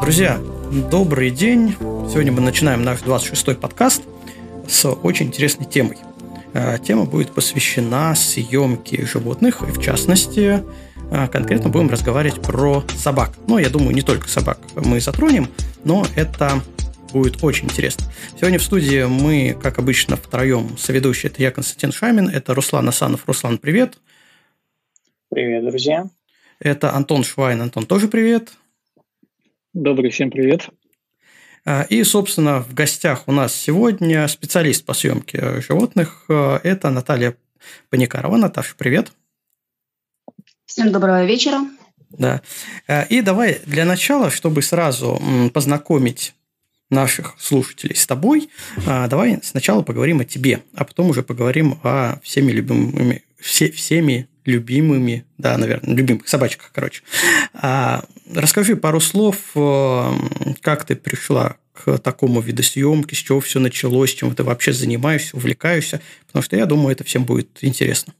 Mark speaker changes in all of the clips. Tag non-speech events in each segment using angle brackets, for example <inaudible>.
Speaker 1: Друзья, добрый день. Сегодня мы начинаем наш 26-й подкаст с очень интересной темой. Э, тема будет посвящена съемке животных, и в частности, э, конкретно будем разговаривать про собак. Но я думаю, не только собак мы затронем, но это будет очень интересно. Сегодня в студии мы, как обычно, втроем соведущие. Это я, Константин Шамин, это Руслан Асанов. Руслан, привет.
Speaker 2: Привет, друзья.
Speaker 1: Это Антон Швайн. Антон, тоже привет.
Speaker 3: Добрый всем привет.
Speaker 1: А, и, собственно, в гостях у нас сегодня специалист по съемке животных. А, это Наталья Паникарова. Наташа, привет.
Speaker 4: Всем доброго вечера.
Speaker 1: Да. А, и давай для начала, чтобы сразу познакомить наших слушателей с тобой, давай сначала поговорим о тебе, а потом уже поговорим о всеми любимыми, все, всеми любимыми, да, наверное, любимых собачках, короче. А, расскажи пару слов, э, как ты пришла к такому виду съемки, с чего все началось, чем ты вообще занимаешься, увлекаешься, потому что я думаю, это всем будет интересно.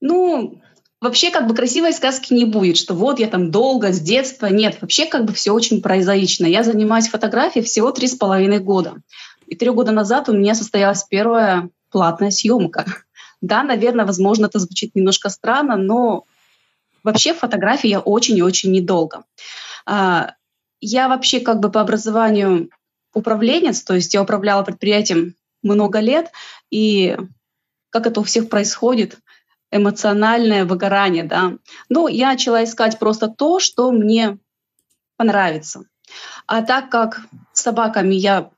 Speaker 4: Ну, вообще как бы красивой сказки не будет, что вот я там долго, с детства. Нет, вообще как бы все очень прозаично. Я занимаюсь фотографией всего три с половиной года. И три года назад у меня состоялась первая платная съемка. Да, наверное, возможно, это звучит немножко странно, но вообще фотографии я очень и очень недолго. А, я вообще как бы по образованию управленец, то есть я управляла предприятием много лет, и как это у всех происходит, эмоциональное выгорание, да. Ну, я начала искать просто то, что мне понравится. А так как с собаками я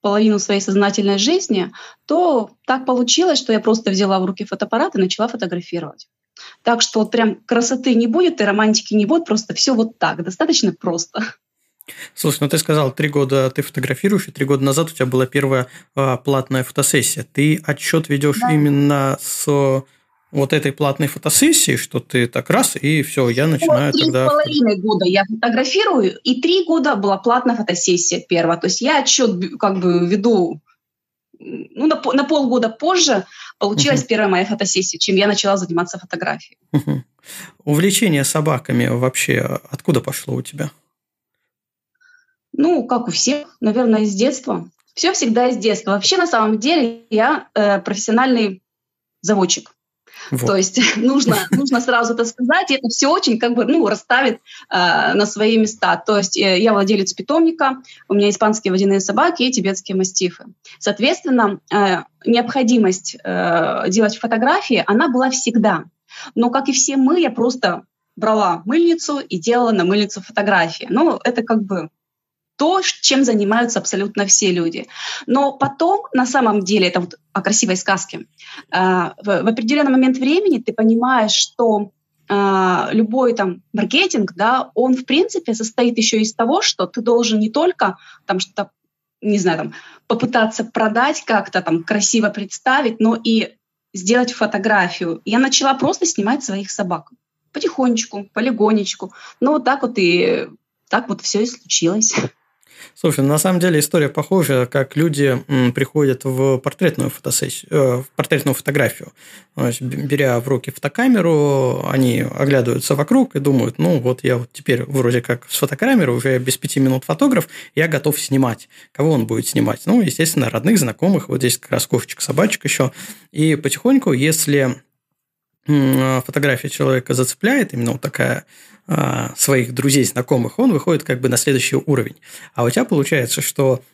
Speaker 4: половину своей сознательной жизни, то так получилось, что я просто взяла в руки фотоаппарат и начала фотографировать. Так что вот прям красоты не будет и романтики не будет, просто все вот так, достаточно просто.
Speaker 1: Слушай, ну ты сказал, три года ты фотографируешь, и три года назад у тебя была первая а, платная фотосессия. Ты отчет ведешь да. именно с вот этой платной фотосессии, что ты так раз, и все, я начинаю
Speaker 4: три
Speaker 1: тогда...
Speaker 4: Три с половиной года я фотографирую, и три года была платная фотосессия первая. То есть я отчет как бы веду ну, на, на полгода позже получилась uh первая моя фотосессия, чем я начала заниматься фотографией.
Speaker 1: uh Увлечение собаками вообще откуда пошло у тебя?
Speaker 4: Ну, как у всех, наверное, из детства. Все всегда из детства. Вообще, на самом деле, я э, профессиональный заводчик. Вот. То есть <laughs> нужно, нужно сразу это сказать, и это все очень как бы ну, расставит э, на свои места. То есть э, я владелец питомника, у меня испанские водяные собаки и тибетские мастифы. Соответственно, э, необходимость э, делать фотографии, она была всегда. Но, как и все мы, я просто брала мыльницу и делала на мыльницу фотографии. Ну, это как бы то, чем занимаются абсолютно все люди. Но потом, на самом деле, это вот о красивой сказке, а, в определенный момент времени ты понимаешь, что а, любой там маркетинг, да, он в принципе состоит еще из того, что ты должен не только там что-то, не знаю, там попытаться продать как-то там красиво представить, но и сделать фотографию. Я начала просто снимать своих собак потихонечку, полигонечку. Ну вот так вот и так вот все и случилось. <laughs>
Speaker 1: Слушай, на самом деле история похожа, как люди приходят в портретную фотосессию, э, в портретную фотографию. есть, беря в руки фотокамеру, они оглядываются вокруг и думают, ну вот я вот теперь вроде как с фотокамеры, уже без пяти минут фотограф, я готов снимать. Кого он будет снимать? Ну, естественно, родных, знакомых. Вот здесь как раз кошечек, собачек еще. И потихоньку, если фотография человека зацепляет, именно вот такая своих друзей, знакомых, он выходит как бы на следующий уровень. А у тебя получается, что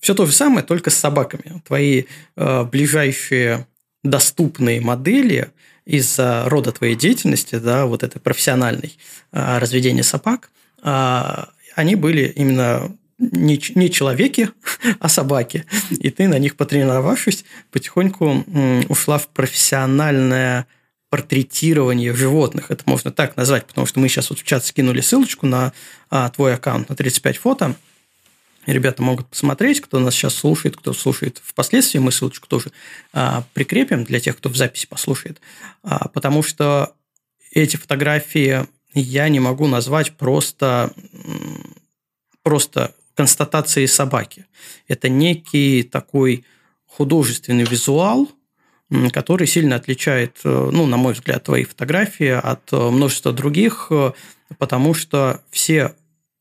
Speaker 1: все то же самое, только с собаками. Твои а, ближайшие доступные модели из-за рода твоей деятельности, да, вот этой профессиональной а, разведения собак, они были именно не, не человеки, <laughs> а собаки. И ты на них потренировавшись, потихоньку ушла в профессиональное портретирование животных. Это можно так назвать, потому что мы сейчас вот в чат скинули ссылочку на а, твой аккаунт на 35 фото. Ребята могут посмотреть, кто нас сейчас слушает, кто слушает впоследствии. Мы ссылочку тоже а, прикрепим для тех, кто в записи послушает. А, потому что эти фотографии я не могу назвать просто, просто констатацией собаки. Это некий такой художественный визуал – который сильно отличает, э, ну, на мой взгляд, твои фотографии от э, множества других, э, потому что все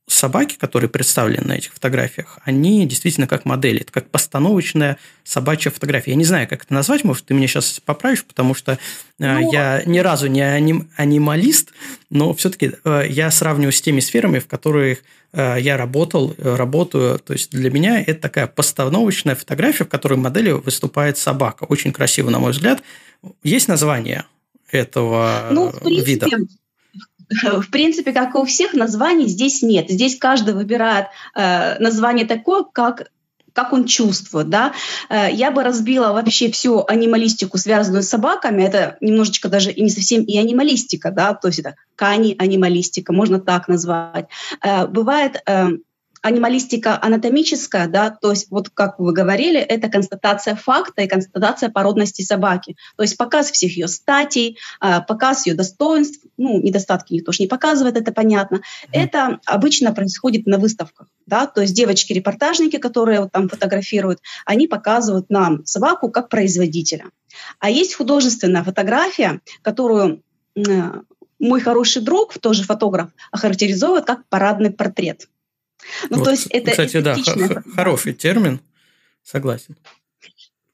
Speaker 1: собаки, которые представлены на этих фотографиях, они действительно как модели, это как постановочная собачья фотография. Я не знаю, как это назвать, может, ты меня сейчас поправишь, потому что ну, я ни разу не аним, анималист, но все-таки я сравниваю с теми сферами, в которых я работал, работаю. То есть для меня это такая постановочная фотография, в которой моделью выступает собака. Очень красиво, на мой взгляд. Есть название этого ну, в принципе, вида?
Speaker 4: В принципе, как и у всех, названий здесь нет. Здесь каждый выбирает э, название такое, как как он чувствует, да. Э, я бы разбила вообще всю анималистику, связанную с собаками. Это немножечко даже и не совсем и анималистика, да, то есть это кани-анималистика, можно так назвать. Э, бывает э, анималистика анатомическая, да, то есть вот как вы говорили, это констатация факта и констатация породности собаки. То есть показ всех ее статей, а, показ ее достоинств, ну, недостатки никто же не показывает, это понятно. Это обычно происходит на выставках, да, то есть девочки-репортажники, которые вот там фотографируют, они показывают нам собаку как производителя. А есть художественная фотография, которую мой хороший друг, тоже фотограф, охарактеризует как парадный портрет.
Speaker 1: Ну, вот, то есть это кстати, да, хороший термин, согласен.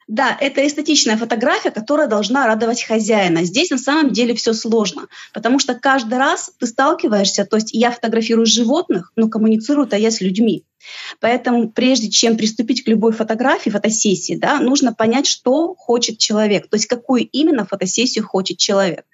Speaker 4: Да, это эстетичная фотография, которая должна радовать хозяина. Здесь на самом деле все сложно, потому что каждый раз ты сталкиваешься, то есть я фотографирую животных, но коммуницирую-то я с людьми. Поэтому прежде чем приступить к любой фотографии, фотосессии, да, нужно понять, что хочет человек, то есть какую именно фотосессию хочет человек.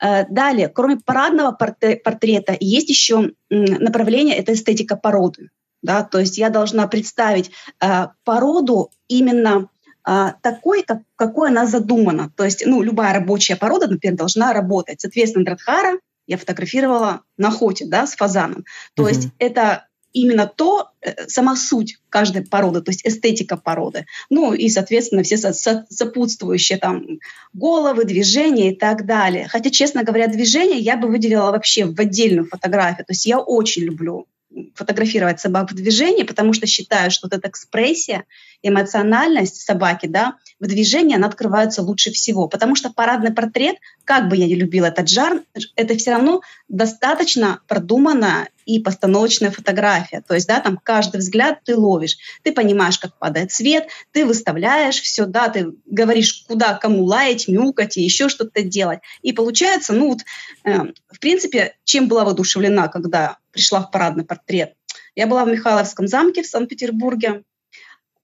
Speaker 4: Э, далее, кроме парадного портрета, есть еще направление, это эстетика породы. Да, то есть я должна представить э, породу именно э, такой, как, какой она задумана. То есть ну, любая рабочая порода, например, должна работать. Соответственно, Дратхара я фотографировала на охоте да, с фазаном. То угу. есть это именно то, э, сама суть каждой породы, то есть эстетика породы. Ну и, соответственно, все сопутствующие там головы, движения и так далее. Хотя, честно говоря, движения я бы выделила вообще в отдельную фотографию. То есть я очень люблю фотографировать собак в движении, потому что считаю, что вот эта экспрессия, эмоциональность собаки, да, в движении она открывается лучше всего. Потому что парадный портрет, как бы я не любила этот жанр, это все равно достаточно продуманная и постановочная фотография. То есть, да, там каждый взгляд ты ловишь, ты понимаешь, как падает свет, ты выставляешь все, да, ты говоришь, куда кому лаять, мяукать и еще что-то делать. И получается, ну вот, э, в принципе, чем была воодушевлена, когда пришла в парадный портрет. Я была в Михайловском замке в Санкт-Петербурге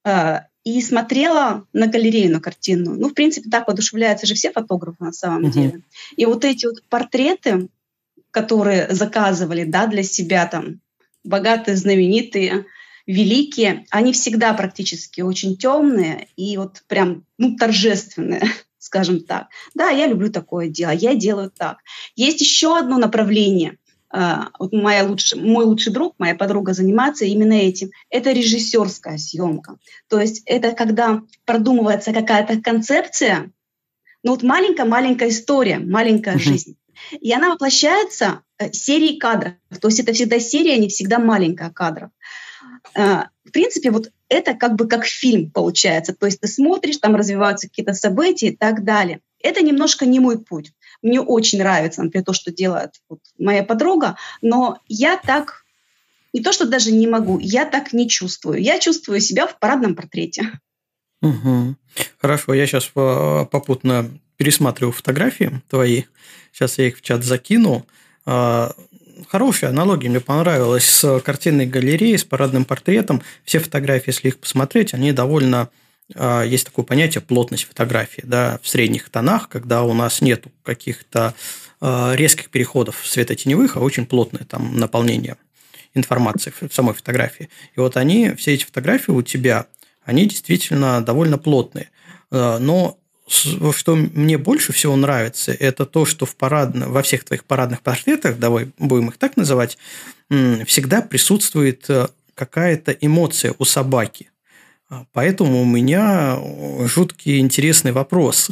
Speaker 4: э, и смотрела на галерею, на картину. Ну, в принципе, так воодушевляются же все фотографы на самом деле. И вот эти вот портреты, которые заказывали да, для себя там богатые, знаменитые, великие, они всегда практически очень темные и вот прям ну, торжественные, <laughs> скажем так. Да, я люблю такое дело, я делаю так. Есть еще одно направление – а, вот моя лучш, мой лучший друг, моя подруга занимается именно этим. Это режиссерская съемка. То есть это когда продумывается какая-то концепция, ну вот маленькая-маленькая история, маленькая uh-huh. жизнь. И она воплощается э, серией кадров. То есть это всегда серия, не всегда маленькая кадров. А, в принципе, вот это как бы как фильм получается. То есть ты смотришь, там развиваются какие-то события и так далее. Это немножко не мой путь. Мне очень нравится, например, то, что делает вот моя подруга, но я так не то, что даже не могу, я так не чувствую. Я чувствую себя в парадном портрете.
Speaker 1: Угу. Хорошо, я сейчас э, попутно пересматриваю фотографии твои. Сейчас я их в чат закину. А, хорошая аналогия, мне понравилась с картинной галереей, с парадным портретом. Все фотографии, если их посмотреть, они довольно а, есть такое понятие плотность фотографии да, в средних тонах, когда у нас нет каких-то а, резких переходов светотеневых, а очень плотное там наполнение информации в самой фотографии. И вот они, все эти фотографии у тебя, они действительно довольно плотные. Но что мне больше всего нравится, это то, что в парадно, во всех твоих парадных портретах, давай будем их так называть, всегда присутствует э, какая-то эмоция у собаки – поэтому у меня жуткий интересный вопрос.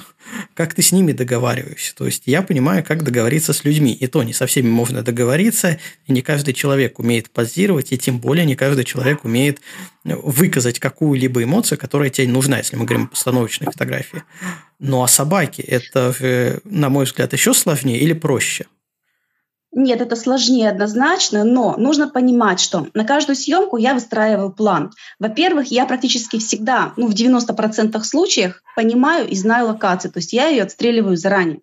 Speaker 1: как ты с ними договариваешься. То есть я понимаю, как договориться с людьми. И то не со всеми можно договориться, и не каждый человек умеет позировать, и тем более не каждый человек умеет выказать какую-либо эмоцию, которая тебе нужна, если мы говорим о постановочной фотографии. Ну а собаки – это, на мой взгляд, еще сложнее или проще?
Speaker 4: Нет, это сложнее однозначно, но нужно понимать, что на каждую съемку я выстраиваю план. Во-первых, я практически всегда, ну в 90% случаев понимаю и знаю локацию, то есть я ее отстреливаю заранее.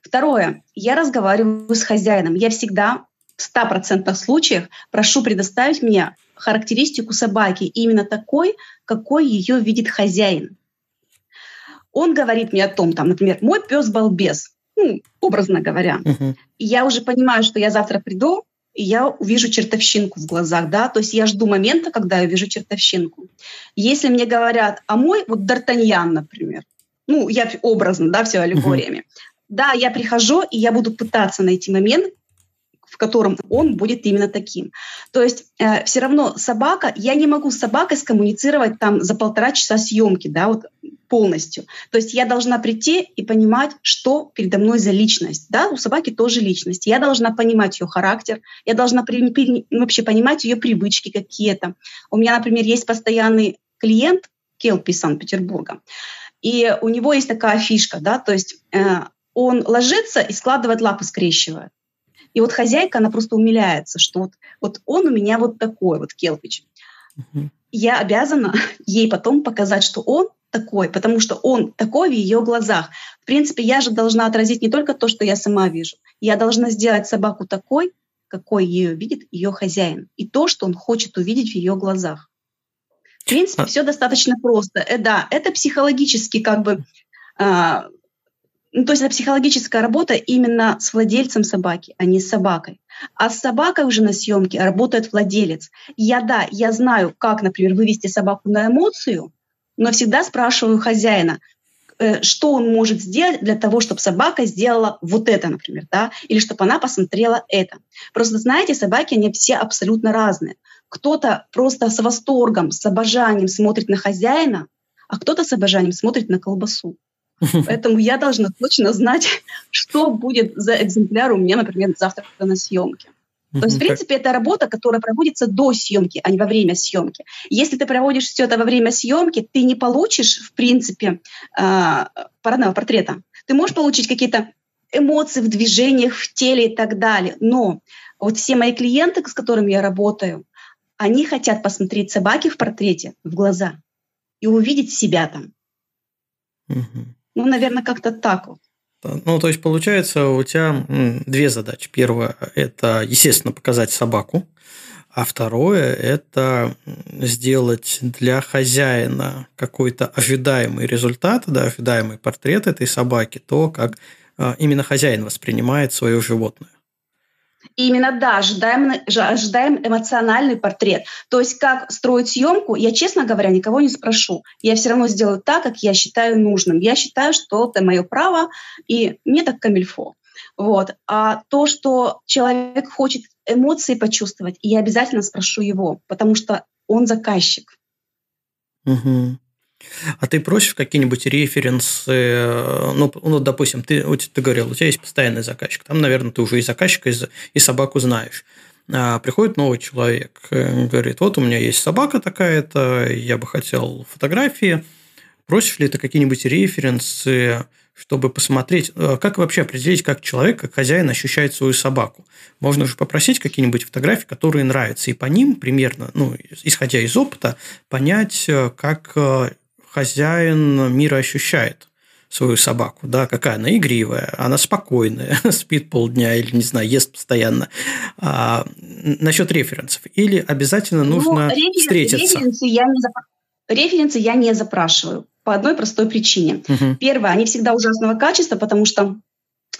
Speaker 4: Второе, я разговариваю с хозяином. Я всегда в 100% случаях прошу предоставить мне характеристику собаки, именно такой, какой ее видит хозяин. Он говорит мне о том, там, например, мой пес балбес, ну, образно говоря. Uh-huh. И я уже понимаю, что я завтра приду, и я увижу чертовщинку в глазах, да, то есть я жду момента, когда я вижу чертовщинку. Если мне говорят, а мой, вот Д'Артаньян, например, ну, я образно, да, все аллегориями, uh-huh. да, я прихожу, и я буду пытаться найти момент, в котором он будет именно таким. То есть э, все равно собака, я не могу с собакой скоммуницировать там за полтора часа съемки, да, вот полностью. То есть я должна прийти и понимать, что передо мной за личность. Да, у собаки тоже личность. Я должна понимать ее характер, я должна при, при, вообще понимать ее привычки какие-то. У меня, например, есть постоянный клиент Келпи из Санкт-Петербурга, и у него есть такая фишка, да, то есть э, он ложится и складывает лапы, скрещивает. И вот хозяйка, она просто умиляется, что вот, вот он у меня вот такой вот Келпич. Угу. Я обязана <laughs> ей потом показать, что он такой, потому что он такой в ее глазах. В принципе, я же должна отразить не только то, что я сама вижу. Я должна сделать собаку такой, какой ее видит ее хозяин, и то, что он хочет увидеть в ее глазах. В принципе, а... все достаточно просто. Э, да, это психологически как бы а, ну, то есть это психологическая работа именно с владельцем собаки, а не с собакой. А с собакой уже на съемке работает владелец. Я, да, я знаю, как, например, вывести собаку на эмоцию, но всегда спрашиваю хозяина, э, что он может сделать для того, чтобы собака сделала вот это, например, да, или чтобы она посмотрела это. Просто знаете, собаки, они все абсолютно разные. Кто-то просто с восторгом, с обожанием смотрит на хозяина, а кто-то с обожанием смотрит на колбасу. <laughs> Поэтому я должна точно знать, <laughs> что будет за экземпляр у меня, например, завтра на съемке. То есть, в принципе, это работа, которая проводится до съемки, а не во время съемки. Если ты проводишь все это во время съемки, ты не получишь, в принципе, э, парадного портрета. Ты можешь получить какие-то эмоции в движениях, в теле и так далее. Но вот все мои клиенты, с которыми я работаю, они хотят посмотреть собаки в портрете в глаза и увидеть себя там. Угу. Ну, наверное, как-то так вот.
Speaker 1: Ну, то есть, получается, у тебя две задачи. Первое – это, естественно, показать собаку. А второе – это сделать для хозяина какой-то ожидаемый результат, да, ожидаемый портрет этой собаки, то, как а, именно хозяин воспринимает свое животное.
Speaker 4: Именно, да, ожидаем, ожидаем эмоциональный портрет. То есть как строить съемку, я, честно говоря, никого не спрошу. Я все равно сделаю так, как я считаю нужным. Я считаю, что это мое право, и мне так камильфо. Вот. А то, что человек хочет эмоции почувствовать, я обязательно спрошу его, потому что он заказчик.
Speaker 1: Угу. А ты просишь какие-нибудь референсы? Ну, ну допустим, ты, ты говорил, у тебя есть постоянный заказчик. Там, наверное, ты уже и заказчика, и собаку знаешь. А приходит новый человек, э, говорит, вот у меня есть собака такая-то, я бы хотел фотографии. Просишь ли ты какие-нибудь референсы, чтобы посмотреть, э, как вообще определить, как человек, как хозяин ощущает свою собаку. Можно же попросить какие-нибудь фотографии, которые нравятся, и по ним примерно, ну, исходя из опыта, понять, э, как хозяин мира ощущает свою собаку, да, какая она игривая, она спокойная, <laughs> спит полдня или, не знаю, ест постоянно. А, насчет референсов. Или обязательно ну, нужно ну, референсы, встретиться?
Speaker 4: Референсы я, не зап... референсы я не запрашиваю по одной простой причине. Угу. Первое, они всегда ужасного качества, потому что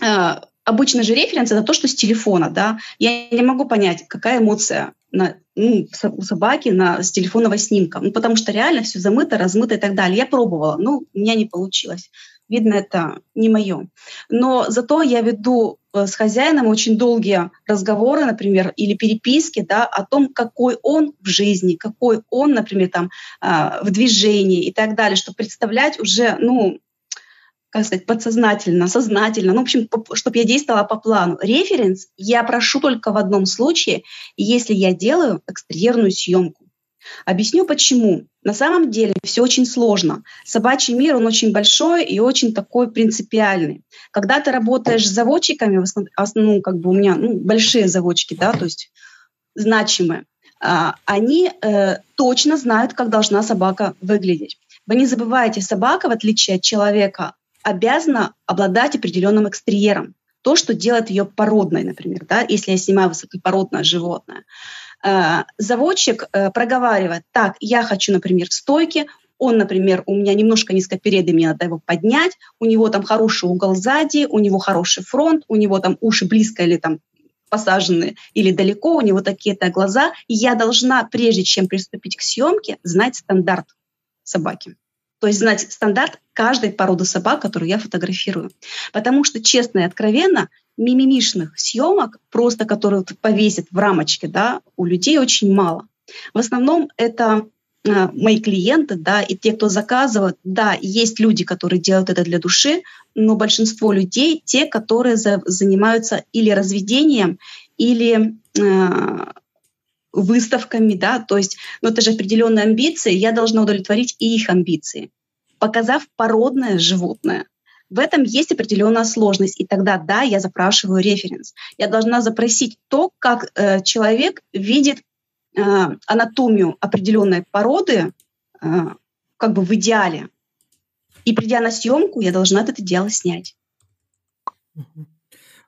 Speaker 4: э, обычно же референс это то, что с телефона, да. Я не могу понять, какая эмоция на, ну, у собаки на, с телефонного снимка. Ну, потому что реально все замыто, размыто и так далее. Я пробовала, но у меня не получилось. Видно, это не мое. Но зато я веду э, с хозяином очень долгие разговоры, например, или переписки, да, о том, какой он в жизни, какой он, например, там, а, в движении и так далее, чтобы представлять уже, ну, как сказать, подсознательно, сознательно, ну, в общем, чтобы я действовала по плану. Референс я прошу только в одном случае, если я делаю экстерьерную съемку. Объясню почему. На самом деле все очень сложно. Собачий мир, он очень большой и очень такой принципиальный. Когда ты работаешь с заводчиками, в основном, ну, как бы у меня ну, большие заводчики, да, то есть значимые, а, они э, точно знают, как должна собака выглядеть. Вы не забывайте, собака, в отличие от человека, обязана обладать определенным экстерьером. То, что делает ее породной, например, да, если я снимаю высокопородное животное. Э, заводчик э, проговаривает, так, я хочу, например, стойки, он, например, у меня немножко низкопередый, мне надо его поднять, у него там хороший угол сзади, у него хороший фронт, у него там уши близко или там посажены или далеко, у него такие-то глаза. я должна, прежде чем приступить к съемке, знать стандарт собаки. То есть знать стандарт каждой породы собак, которую я фотографирую. Потому что, честно и откровенно, мимимишных съемок, просто которые повесят в рамочке, да, у людей очень мало. В основном это э, мои клиенты, да, и те, кто заказывают, да, есть люди, которые делают это для души, но большинство людей те, которые за, занимаются или разведением, или э, выставками, да, то есть, ну это же определенные амбиции, я должна удовлетворить и их амбиции, показав породное животное. В этом есть определенная сложность, и тогда, да, я запрашиваю референс. Я должна запросить то, как э, человек видит э, анатомию определенной породы э, как бы в идеале. И придя на съемку, я должна это дело снять.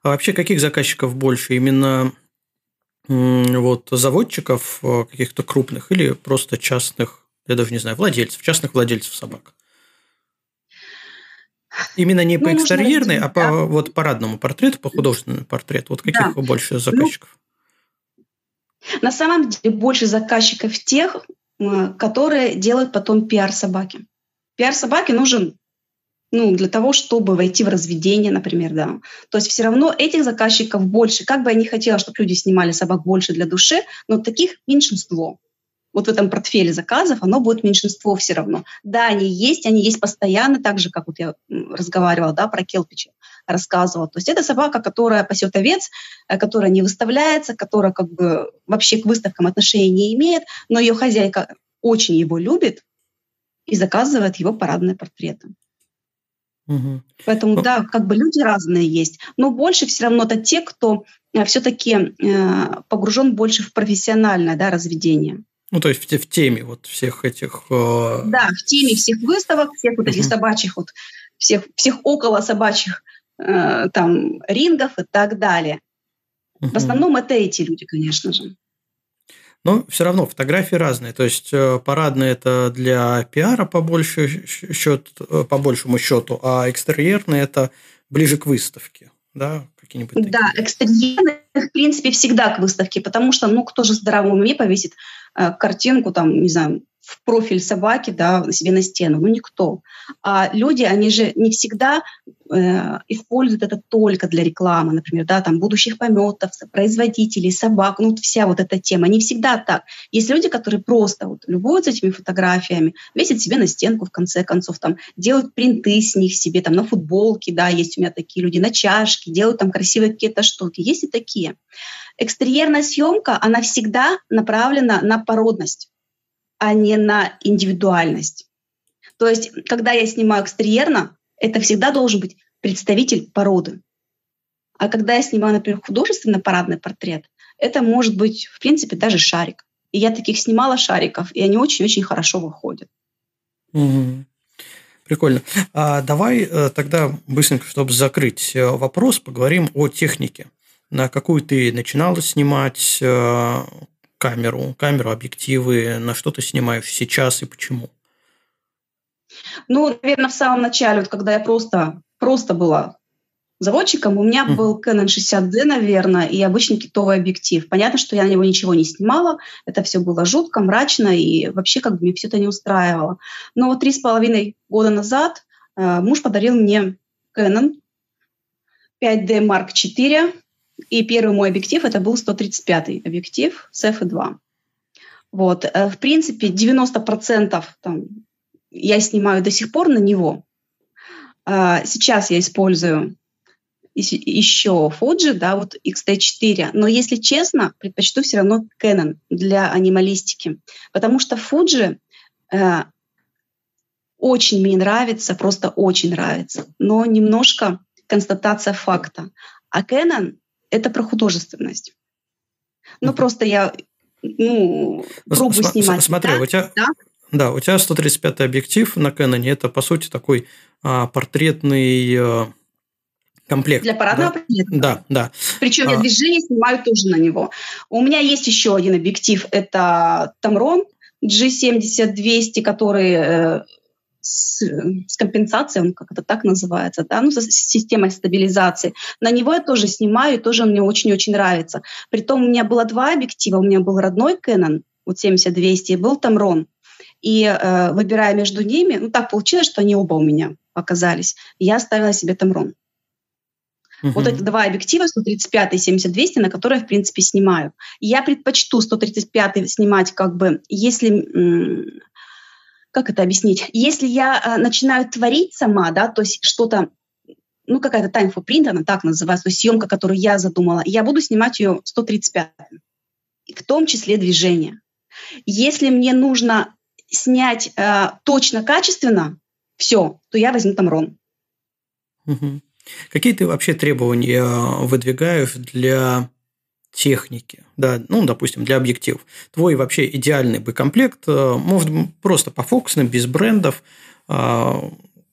Speaker 1: А вообще каких заказчиков больше? Именно вот заводчиков э, каких-то крупных или просто частных, я даже не знаю, владельцев, частных владельцев собак? Именно не ну, по экстерьерной, а по да. вот парадному портрету, по художественному портрету. Вот каких да. больше ну, заказчиков?
Speaker 4: Ну, на самом деле больше заказчиков тех, которые делают потом пиар собаки. Пиар собаки нужен ну, для того, чтобы войти в разведение, например, да. То есть все равно этих заказчиков больше. Как бы я не хотела, чтобы люди снимали собак больше для души, но таких меньшинство. Вот в этом портфеле заказов оно будет меньшинство все равно. Да, они есть, они есть постоянно, так же, как вот я разговаривала, да, про Келпича рассказывала. То есть это собака, которая пасет овец, э, которая не выставляется, которая как бы вообще к выставкам отношения не имеет, но ее хозяйка очень его любит и заказывает его парадные портреты. Угу. Поэтому, ну, да, как бы люди разные есть. Но больше все равно это те, кто э, все-таки э, погружен больше в профессиональное да, разведение.
Speaker 1: Ну, то есть в, в теме вот всех этих... Э...
Speaker 4: Да, в теме всех выставок, всех вот этих угу. собачьих, вот, всех, всех около собачьих э, там рингов и так далее. Угу. В основном это эти люди, конечно же.
Speaker 1: Но все равно фотографии разные. То есть э, парадные это для пиара по, больше счет, э, по большему счету, а экстерьерные это ближе к выставке. Да,
Speaker 4: какие-нибудь такие. Да, экстерьерные, в принципе, всегда к выставке, потому что, ну, кто же в здравом уме повесит э, картинку, там, не знаю, в профиль собаки, да, себе на стену. Ну, никто. А люди, они же не всегда э, используют это только для рекламы, например, да, там, будущих пометов, производителей, собак, ну, вот вся вот эта тема. Не всегда так. Есть люди, которые просто вот любуются этими фотографиями, весят себе на стенку, в конце концов, там, делают принты с них себе, там, на футболке, да, есть у меня такие люди, на чашки, делают там красивые какие-то штуки. Есть и такие. Экстерьерная съемка, она всегда направлена на породность а не на индивидуальность. То есть, когда я снимаю экстерьерно, это всегда должен быть представитель породы. А когда я снимаю, например, художественно парадный портрет, это может быть, в принципе, даже шарик. И я таких снимала шариков, и они очень-очень хорошо выходят.
Speaker 1: Угу. Прикольно. А давай э, тогда быстренько, чтобы закрыть э, вопрос, поговорим о технике. На какую ты начинала снимать, э, камеру, камеру, объективы, на что ты снимаешь сейчас и почему?
Speaker 4: Ну, наверное, в самом начале, вот когда я просто, просто была заводчиком, у меня mm. был Canon 60D, наверное, и обычный китовый объектив. Понятно, что я на него ничего не снимала, это все было жутко, мрачно, и вообще как бы мне все это не устраивало. Но вот три с половиной года назад э, муж подарил мне Canon 5D Mark IV и первый мой объектив это был 135 объектив с F2. Вот. Э, в принципе, 90% там, я снимаю до сих пор на него. а, сейчас я использую еще Fuji, да, вот X-T4, но если честно, предпочту все равно Canon для анималистики, потому что Fuji э, очень мне нравится, просто очень нравится, но немножко констатация факта. А Canon — это про художественность. Ну, просто я ну, пробую См- снимать.
Speaker 1: Смотри, да? у тебя... Да? Да, у тебя 135 объектив на Canon, это, по сути, такой а, портретный а, комплект.
Speaker 4: Для парадного
Speaker 1: да?
Speaker 4: портрета.
Speaker 1: Да, да.
Speaker 4: Причем а... я движение снимаю тоже на него. У меня есть еще один объектив, это Tamron G70-200, который э, с, с компенсацией, он как это так называется, да, ну, с системой стабилизации. На него я тоже снимаю, и тоже он мне очень-очень нравится. Притом у меня было два объектива. У меня был родной Canon, вот 70-200, и был Tamron. И э, выбирая между ними, ну так получилось, что они оба у меня оказались. Я оставила себе Tamron. Uh-huh. Вот эти два объектива, 135 и 70-200, на которые, в принципе, снимаю. Я предпочту 135 снимать как бы, если... Как это объяснить? Если я э, начинаю творить сама, да, то есть что-то ну, какая-то time for print, она так называется, то есть съемка, которую я задумала, я буду снимать ее 135 в том числе движение. Если мне нужно снять э, точно, качественно, все, то я возьму там ром.
Speaker 1: Угу. Какие ты вообще требования э, выдвигаешь для техники, да, ну, допустим, для объективов. Твой вообще идеальный бы комплект, э, может, просто по фокусным, без брендов, э,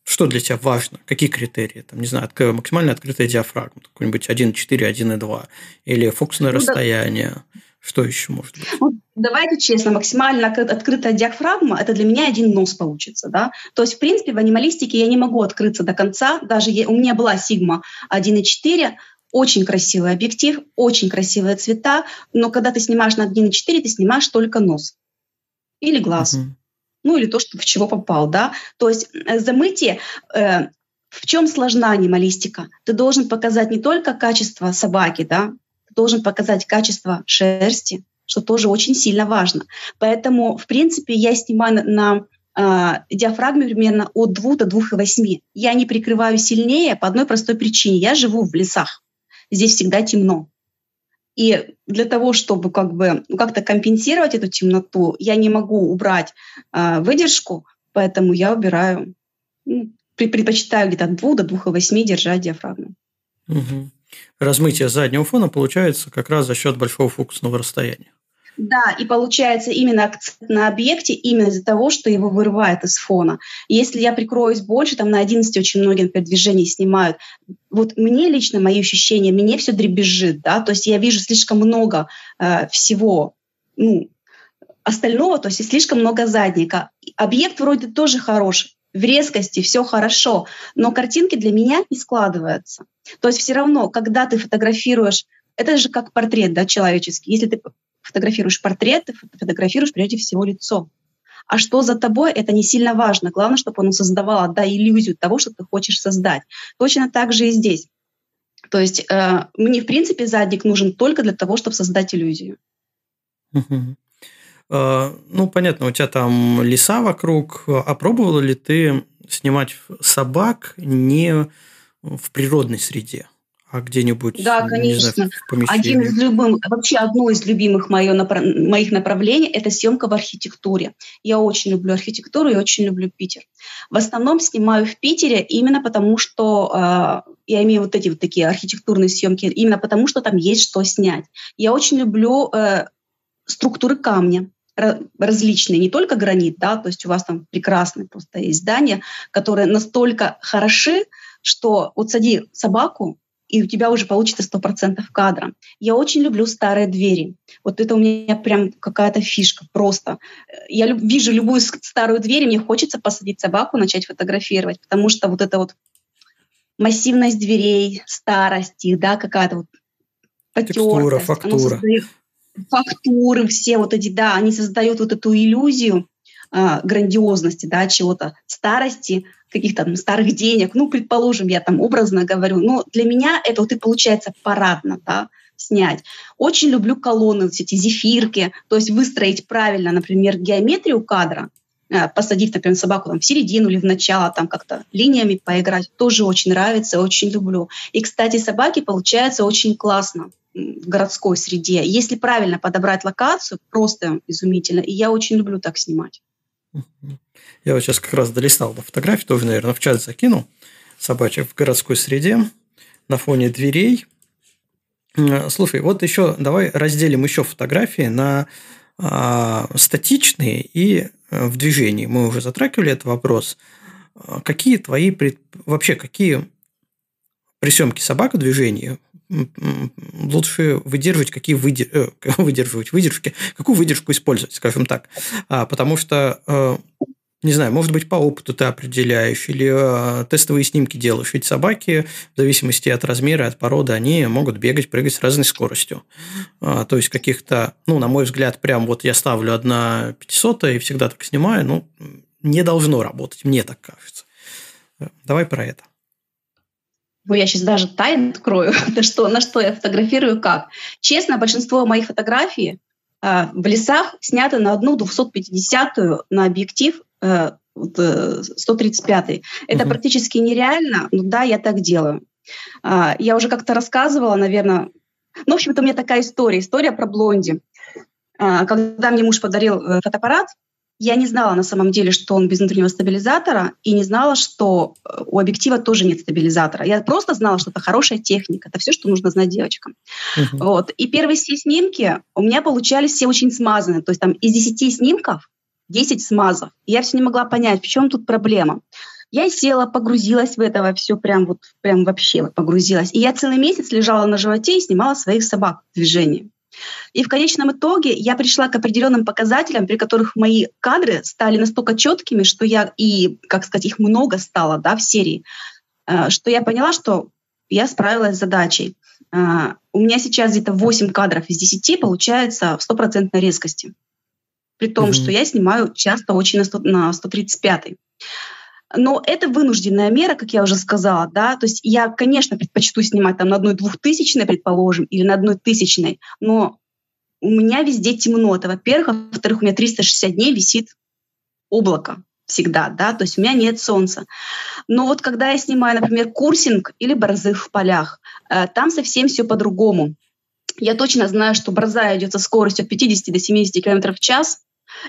Speaker 1: что для тебя важно? Какие критерии? Там, не знаю, максимально открытая диафрагма, какой-нибудь 1.4, 1.2, или фокусное ну, расстояние. Да. Что еще может быть?
Speaker 4: Ну, давайте честно, максимально открытая диафрагма – это для меня один нос получится. Да? То есть, в принципе, в анималистике я не могу открыться до конца. Даже я, у меня была Sigma 1.4, очень красивый объектив, очень красивые цвета, но когда ты снимаешь на 1.4, ты снимаешь только нос или глаз. Uh-huh. Ну или то, что в чего попал, да. То есть э, замытие, э, в чем сложна анималистика? Ты должен показать не только качество собаки, да, должен показать качество шерсти, что тоже очень сильно важно. Поэтому, в принципе, я снимаю на э, диафрагме примерно от 2 до 2,8. Я не прикрываю сильнее по одной простой причине. Я живу в лесах. Здесь всегда темно. И для того, чтобы как бы ну, как-то компенсировать эту темноту, я не могу убрать э, выдержку, поэтому я убираю, ну, предпочитаю где-то от 2 до 2,8 держать диафрагму.
Speaker 1: Угу размытие заднего фона получается как раз за счет большого фокусного расстояния.
Speaker 4: Да, и получается именно акцент на объекте именно из-за того, что его вырывает из фона. Если я прикроюсь больше, там на 11 очень многие, например, движений снимают, вот мне лично, мои ощущения, мне все дребезжит, да, то есть я вижу слишком много э, всего, ну, остального, то есть слишком много задника. Объект вроде тоже хороший, в резкости, все хорошо, но картинки для меня не складываются. То есть все равно, когда ты фотографируешь, это же как портрет да, человеческий. Если ты фотографируешь портрет, ты фотографируешь прежде всего лицо. А что за тобой, это не сильно важно. Главное, чтобы оно создавало да, иллюзию того, что ты хочешь создать. Точно так же и здесь. То есть э, мне, в принципе, задник нужен только для того, чтобы создать иллюзию.
Speaker 1: А, ну, понятно, у тебя там леса вокруг. А пробовала ли ты снимать собак не в природной среде, а где-нибудь
Speaker 4: да, конечно. Знаю, в помещении? Один из любым, вообще одно из любимых моё, моих направлений – это съемка в архитектуре. Я очень люблю архитектуру и очень люблю Питер. В основном снимаю в Питере именно потому, что э, я имею вот эти вот такие архитектурные съемки, именно потому, что там есть что снять. Я очень люблю э, структуры камня различные, не только гранит, да, то есть у вас там прекрасные просто есть здания, которые настолько хороши, что вот сади собаку, и у тебя уже получится 100% кадра. Я очень люблю старые двери. Вот это у меня прям какая-то фишка просто. Я люб, вижу любую старую дверь, и мне хочется посадить собаку, начать фотографировать, потому что вот это вот массивность дверей, старость да, какая-то вот. Текстура,
Speaker 1: фактура. Создает,
Speaker 4: фактуры все вот эти, да, они создают вот эту иллюзию э, грандиозности, да, чего-то, старости, каких-то там старых денег, ну, предположим, я там образно говорю, но для меня это вот и получается парадно, да, снять. Очень люблю колонны, вот эти зефирки, то есть выстроить правильно, например, геометрию кадра, э, посадив, например, собаку там, в середину или в начало, там как-то линиями поиграть, тоже очень нравится, очень люблю. И, кстати, собаки получаются очень классно в городской среде. Если правильно подобрать локацию, просто изумительно. И я очень люблю так снимать.
Speaker 1: Я вот сейчас как раз долистал до фотографии, тоже, наверное, в чат закинул. Собачек в городской среде на фоне дверей. Слушай, вот еще давай разделим еще фотографии на а, статичные и э, в движении. Мы уже затрагивали этот вопрос. А, какие твои пред... вообще какие при съемке собак в движении лучше выдерживать, какие выдер... э, <laughs> выдерживать выдержки, какую выдержку использовать, скажем так. А, потому что э, не знаю, может быть, по опыту ты определяешь или э, тестовые снимки делаешь. Ведь собаки, в зависимости от размера, от породы, они могут бегать, прыгать с разной скоростью. А, то есть, каких-то, ну, на мой взгляд, прям вот я ставлю одна 500 и всегда так снимаю, ну, не должно работать, мне так кажется. Давай про это.
Speaker 4: Ну, я сейчас даже тайну открою, <laughs> на что, на что я фотографирую как. Честно, большинство моих фотографий э, в лесах сняты на одну 250-ю на объектив 135. Э, Это угу. практически нереально, но да, я так делаю. А, я уже как-то рассказывала, наверное, ну, в общем-то, у меня такая история, история про блонди. А, когда мне муж подарил э, фотоаппарат, я не знала на самом деле, что он без внутреннего стабилизатора, и не знала, что э, у объектива тоже нет стабилизатора. Я просто знала, что это хорошая техника. Это все, что нужно знать девочкам. Uh-huh. Вот. И первые все снимки у меня получались все очень смазанные. То есть там из 10 снимков 10 смазов. И я все не могла понять, в чем тут проблема. Я села, погрузилась в это все, прям вот, прям вообще вот погрузилась. И я целый месяц лежала на животе и снимала своих собак в движении. И в конечном итоге я пришла к определенным показателям, при которых мои кадры стали настолько четкими, что я и, как сказать, их много стало да, в серии, э, что я поняла, что я справилась с задачей. Э, у меня сейчас где-то 8 кадров из 10 получается в стопроцентной резкости при том, mm-hmm. что я снимаю часто очень на, 100, на 135. Но это вынужденная мера, как я уже сказала, да, то есть я, конечно, предпочту снимать там на одной двухтысячной, предположим, или на одной тысячной, но у меня везде темно, это во-первых, во-вторых, у меня 360 дней висит облако всегда, да, то есть у меня нет солнца. Но вот когда я снимаю, например, курсинг или борзых в полях, э, там совсем все по-другому. Я точно знаю, что борзая идет со скоростью от 50 до 70 км в час,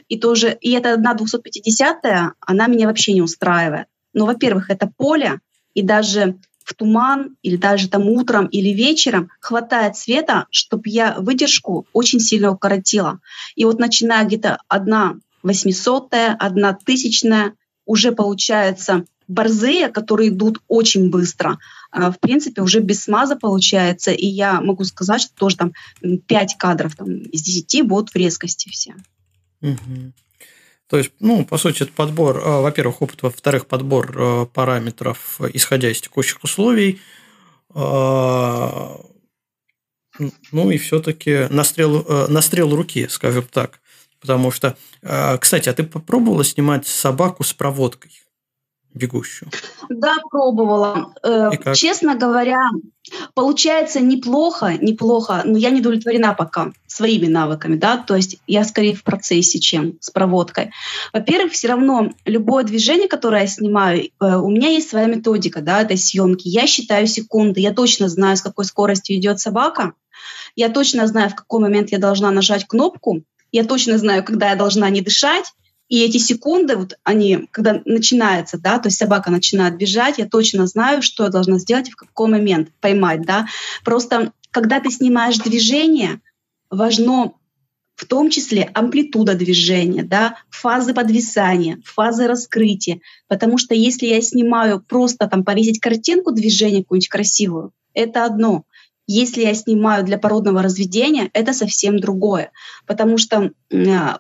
Speaker 4: и тоже, и эта одна 250-я, она меня вообще не устраивает. Но, во-первых, это поле, и даже в туман или даже там утром или вечером хватает света, чтобы я выдержку очень сильно укоротила. И вот начиная где-то одна восьмисотая, одна тысячная, уже получается борзые, которые идут очень быстро. А, в принципе, уже без смаза получается, и я могу сказать, что тоже там 5 кадров там, из 10 будут в резкости все.
Speaker 1: То есть, ну, по сути, это подбор, а, во-первых, опыт, во-вторых, подбор а, параметров, исходя из текущих условий. А, ну и все-таки настрел, настрел руки, скажем так. Потому что, кстати, а ты попробовала снимать собаку с проводкой? Бегущую?
Speaker 4: Да, пробовала. Э, честно говоря, получается неплохо, неплохо, но я не удовлетворена пока своими навыками, да, то есть я скорее в процессе, чем с проводкой. Во-первых, все равно любое движение, которое я снимаю, э, у меня есть своя методика, да, этой съемки. Я считаю секунды, я точно знаю, с какой скоростью идет собака, я точно знаю, в какой момент я должна нажать кнопку, я точно знаю, когда я должна не дышать, и эти секунды, вот они, когда начинается, да, то есть собака начинает бежать, я точно знаю, что я должна сделать и в какой момент поймать, да. Просто когда ты снимаешь движение, важно в том числе амплитуда движения, да, фазы подвисания, фазы раскрытия. Потому что если я снимаю просто там повесить картинку движения какую-нибудь красивую, это одно. Если я снимаю для породного разведения, это совсем другое. Потому что а,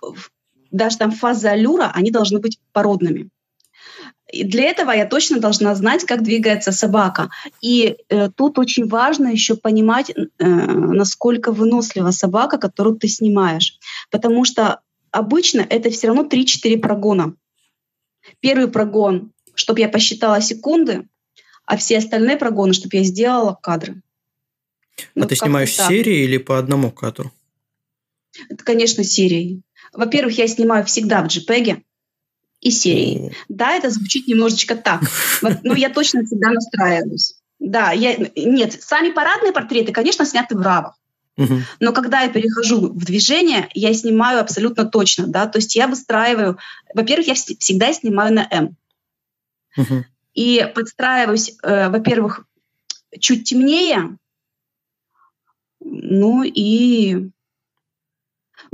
Speaker 4: даже там фазы аллюра, они должны быть породными. И для этого я точно должна знать, как двигается собака. И э, тут очень важно еще понимать, э, насколько вынослива собака, которую ты снимаешь. Потому что обычно это все равно 3-4 прогона. Первый прогон, чтобы я посчитала секунды, а все остальные прогоны, чтобы я сделала кадры.
Speaker 1: А ну, ты снимаешь серии или по одному кадру?
Speaker 4: Это, конечно, серии. Во-первых, я снимаю всегда в JPEG, и серии. Да, это звучит немножечко так. Но ну, я точно всегда настраиваюсь. Да, я, нет, сами парадные портреты, конечно, сняты в равах. Но когда я перехожу в движение, я снимаю абсолютно точно, да, то есть я выстраиваю, во-первых, я всегда снимаю на М. И подстраиваюсь, э, во-первых, чуть темнее, ну и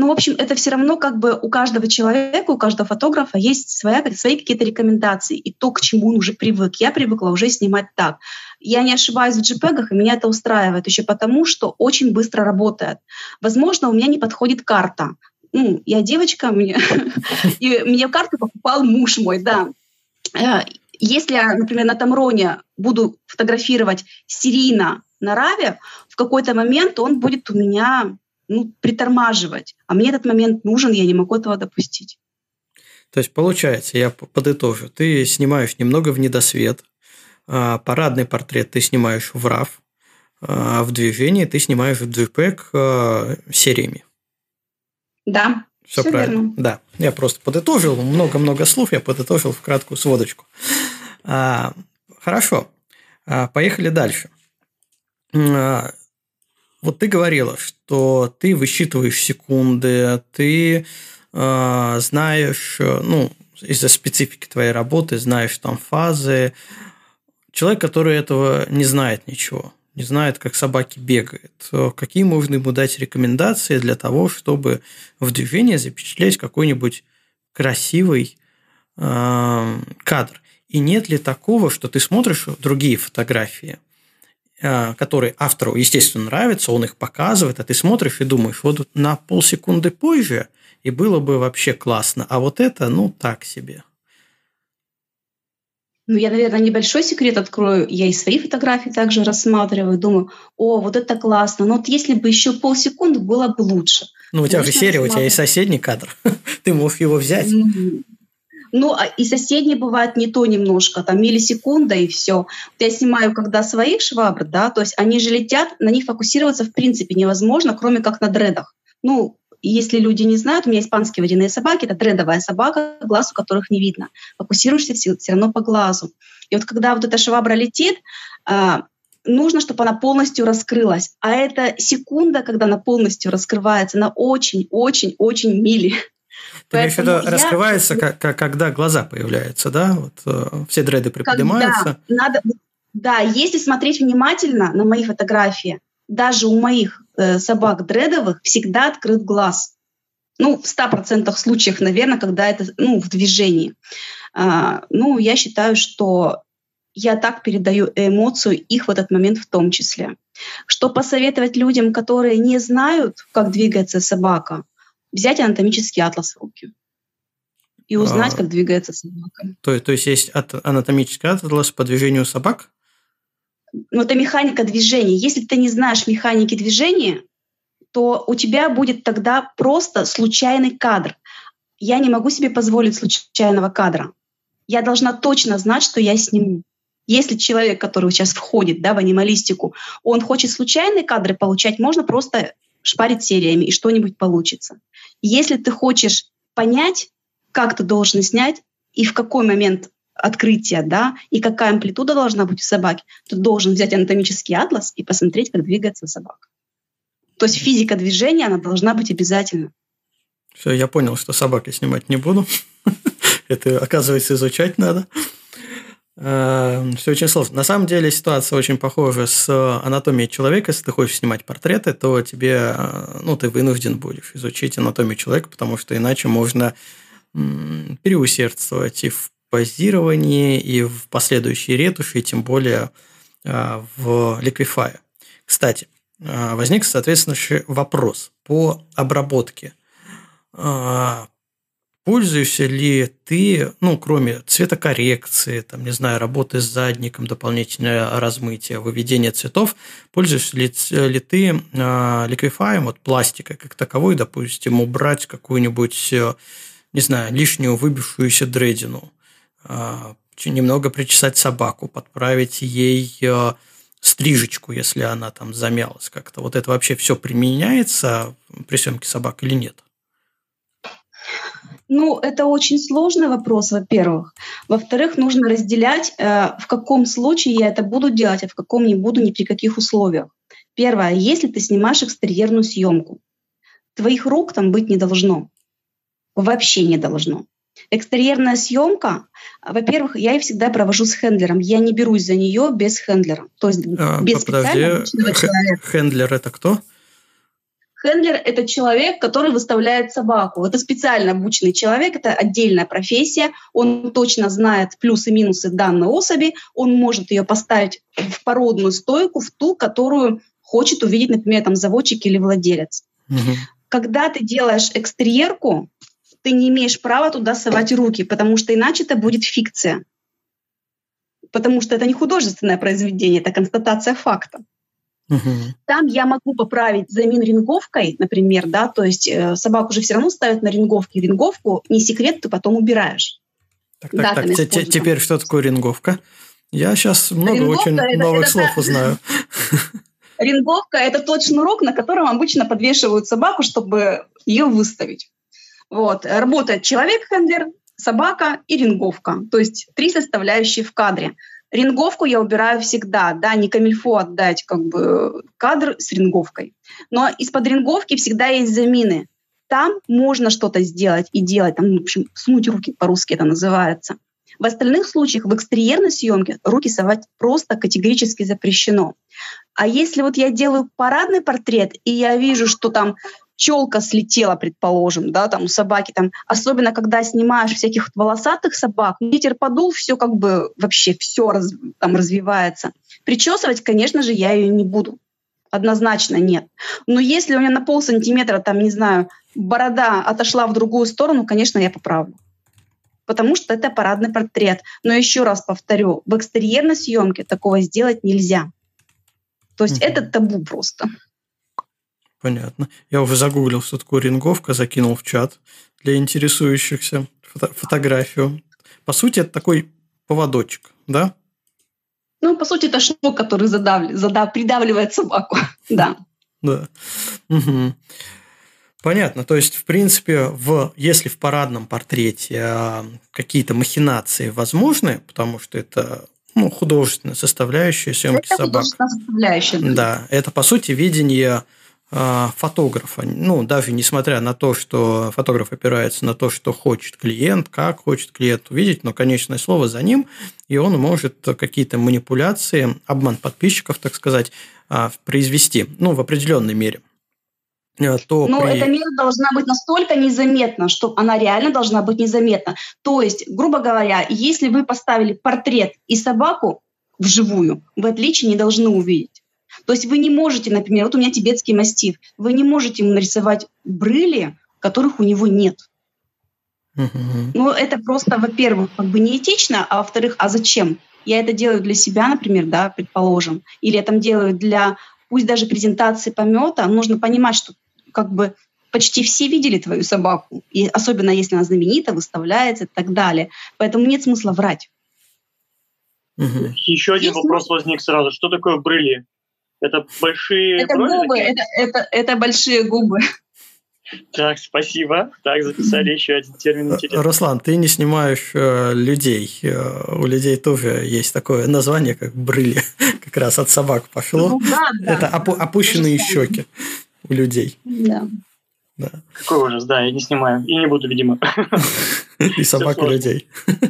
Speaker 4: ну, в общем, это все равно как бы у каждого человека, у каждого фотографа есть своя, свои какие-то рекомендации и то, к чему он уже привык. Я привыкла уже снимать так. Я не ошибаюсь в JPEG, и меня это устраивает еще потому, что очень быстро работает. Возможно, у меня не подходит карта. Ну, я девочка, мне, <laughs> и мне карту покупал муж мой, да. Э, если я, например, на Тамроне буду фотографировать серийно на Раве, в какой-то момент он будет у меня ну, притормаживать. А мне этот момент нужен, я не могу этого допустить.
Speaker 1: То есть, получается, я подытожу, ты снимаешь немного в недосвет, а парадный портрет ты снимаешь в RAW, а в движении ты снимаешь в JPEG а, сериями.
Speaker 4: Да,
Speaker 1: все, все правильно. Верно. Да, я просто подытожил, много-много слов я подытожил в краткую сводочку. А, хорошо, а, поехали дальше. А, вот ты говорила, что ты высчитываешь секунды, ты э, знаешь, ну, из-за специфики твоей работы, знаешь там фазы. Человек, который этого не знает ничего, не знает, как собаки бегают, какие можно ему дать рекомендации для того, чтобы в движении запечатлеть какой-нибудь красивый э, кадр. И нет ли такого, что ты смотришь другие фотографии – Э, который автору, естественно, нравится, он их показывает, а ты смотришь и думаешь, вот на полсекунды позже, и было бы вообще классно, а вот это, ну, так себе.
Speaker 4: Ну, я, наверное, небольшой секрет открою. Я и свои фотографии также рассматриваю, думаю, о, вот это классно. Но вот если бы еще полсекунды, было бы лучше.
Speaker 1: Ну, у тебя же серия, у тебя и соседний кадр. <laughs> Ты можешь его взять.
Speaker 4: Ну, а и соседние бывают не то немножко, там миллисекунда и все. Я снимаю, когда своих швабр, да, то есть они же летят, на них фокусироваться в принципе невозможно, кроме как на дредах. Ну, если люди не знают, у меня испанские водяные собаки, это дредовая собака, глаз у которых не видно. Фокусируешься все, все равно по глазу. И вот когда вот эта швабра летит, а, нужно, чтобы она полностью раскрылась. А это секунда, когда она полностью раскрывается, на очень-очень-очень мили.
Speaker 1: Имеешь в виду, раскрывается, я... как, когда глаза появляются, да? Вот э, все дреды приподнимаются.
Speaker 4: Когда надо, да, если смотреть внимательно на мои фотографии, даже у моих э, собак дредовых всегда открыт глаз. Ну, в 100% случаях, наверное, когда это ну, в движении. А, ну, я считаю, что я так передаю эмоцию их в этот момент в том числе. Что посоветовать людям, которые не знают, как двигается собака, взять анатомический атлас в руки и узнать, а, как двигается собака.
Speaker 1: То, то есть есть анатомический атлас по движению собак?
Speaker 4: Ну, это механика движения. Если ты не знаешь механики движения, то у тебя будет тогда просто случайный кадр. Я не могу себе позволить случайного кадра. Я должна точно знать, что я сниму. Если человек, который сейчас входит да, в анималистику, он хочет случайные кадры получать, можно просто шпарить сериями, и что-нибудь получится. Если ты хочешь понять, как ты должен снять и в какой момент открытия, да, и какая амплитуда должна быть у собаки, ты должен взять анатомический атлас и посмотреть, как двигается собака. То есть физика движения, она должна быть обязательно.
Speaker 1: Все, я понял, что собаки снимать не буду. <laughs> Это, оказывается, изучать надо. Эм, Все очень сложно. На самом деле ситуация очень похожа с анатомией человека. Если ты хочешь снимать портреты, то тебе, э, ну, ты вынужден будешь изучить анатомию человека, потому что иначе можно переусердствовать и в позировании, и в последующей ретуши, и тем более э, в ликвифае. Кстати, э, возник, соответственно, вопрос по обработке Пользуешься ли ты, ну, кроме цветокоррекции, там, не знаю, работы с задником, дополнительное размытие, выведение цветов, пользуешься ли, ли ты э, ликвифаем, вот пластикой как таковой, допустим, убрать какую-нибудь, э, не знаю, лишнюю выбившуюся дредину, э, немного причесать собаку, подправить ей э, стрижечку, если она там замялась как-то. Вот это вообще все применяется при съемке собак или нет?
Speaker 4: Ну, это очень сложный вопрос, во-первых. Во-вторых, нужно разделять, э, в каком случае я это буду делать, а в каком не буду ни при каких условиях. Первое, если ты снимаешь экстерьерную съемку, твоих рук там быть не должно. Вообще не должно. Экстерьерная съемка, во-первых, я ее всегда провожу с хендлером. Я не берусь за нее без хендлера. То есть а, без
Speaker 1: подожди, человека. Хендлер это кто?
Speaker 4: Хендлер — это человек, который выставляет собаку. Это специально обученный человек, это отдельная профессия. Он точно знает плюсы и минусы данной особи. Он может ее поставить в породную стойку, в ту, которую хочет увидеть, например, там заводчик или владелец. Угу. Когда ты делаешь экстерьерку, ты не имеешь права туда совать руки, потому что иначе это будет фикция. Потому что это не художественное произведение, это констатация факта. Угу. Там я могу поправить замин ринговкой, например, да, то есть э, собаку же все равно ставят на ринговке. Ринговку, не секрет, ты потом убираешь.
Speaker 1: Так, так, так. Теперь что такое ринговка? Я сейчас много ринговка очень это, новых это, слов узнаю. <laughs>
Speaker 4: Ринговка – это тот шнурок, на котором обычно подвешивают собаку, чтобы ее выставить. Вот. Работает человек-хендлер, собака и ринговка. То есть три составляющие в кадре. Ринговку я убираю всегда, да, не камильфо отдать как бы кадр с ринговкой. Но из-под ринговки всегда есть замины. Там можно что-то сделать и делать, там, в общем, сунуть руки, по-русски это называется. В остальных случаях в экстерьерной съемке руки совать просто категорически запрещено. А если вот я делаю парадный портрет, и я вижу, что там челка слетела, предположим, да, там у собаки, там, особенно когда снимаешь всяких волосатых собак, ветер подул, все как бы вообще все раз, там развивается. Причесывать, конечно же, я ее не буду. Однозначно нет. Но если у меня на пол сантиметра, там, не знаю, борода отошла в другую сторону, конечно, я поправлю. Потому что это парадный портрет. Но еще раз повторю, в экстерьерной съемке такого сделать нельзя. То есть угу. это табу просто.
Speaker 1: Понятно. Я уже загуглил, что такое ринговка, закинул в чат для интересующихся фото- фотографию. По сути, это такой поводочек, да?
Speaker 4: Ну, по сути, это шнур, который задавли, задав, придавливает собаку, <laughs> да.
Speaker 1: Да. Угу. Понятно. То есть, в принципе, в, если в парадном портрете э, какие-то махинации возможны, потому что это ну, художественная составляющая съемки это собак. Составляющая, да. да, это по сути видение фотографа. Ну, даже несмотря на то, что фотограф опирается на то, что хочет клиент, как хочет клиент увидеть, но конечное слово за ним, и он может какие-то манипуляции, обман подписчиков, так сказать, а, произвести, ну, в определенной мере.
Speaker 4: Э, то Но при... эта мера должна быть настолько незаметна, что она реально должна быть незаметна. То есть, грубо говоря, если вы поставили портрет и собаку вживую, вы отличие не должны увидеть. То есть вы не можете, например, вот у меня тибетский мастиф, вы не можете ему нарисовать брыли, которых у него нет. Ну, это просто, во-первых, как бы неэтично, а во-вторых, а зачем? Я это делаю для себя, например, да, предположим, или я там делаю для, пусть даже презентации помета, нужно понимать, что как бы почти все видели твою собаку, и особенно если она знаменита, выставляется и так далее. Поэтому нет смысла врать.
Speaker 2: Угу. Еще один Есть вопрос возник сразу. Что такое брыли? Это большие
Speaker 4: Это брови, губы, это, это, это большие губы.
Speaker 2: Так, спасибо. Так, записали еще один термин.
Speaker 1: Интересный. Руслан, ты не снимаешь э, людей. Э, у людей тоже есть такое название, как брыли. <laughs> Как раз от собак пошло. Ну, да, да. Это опу- опущенные щеки у людей.
Speaker 4: Да.
Speaker 2: Да. Какой ужас, да, я не снимаю. И не буду, видимо. <laughs>
Speaker 1: И собак, и людей. <laughs>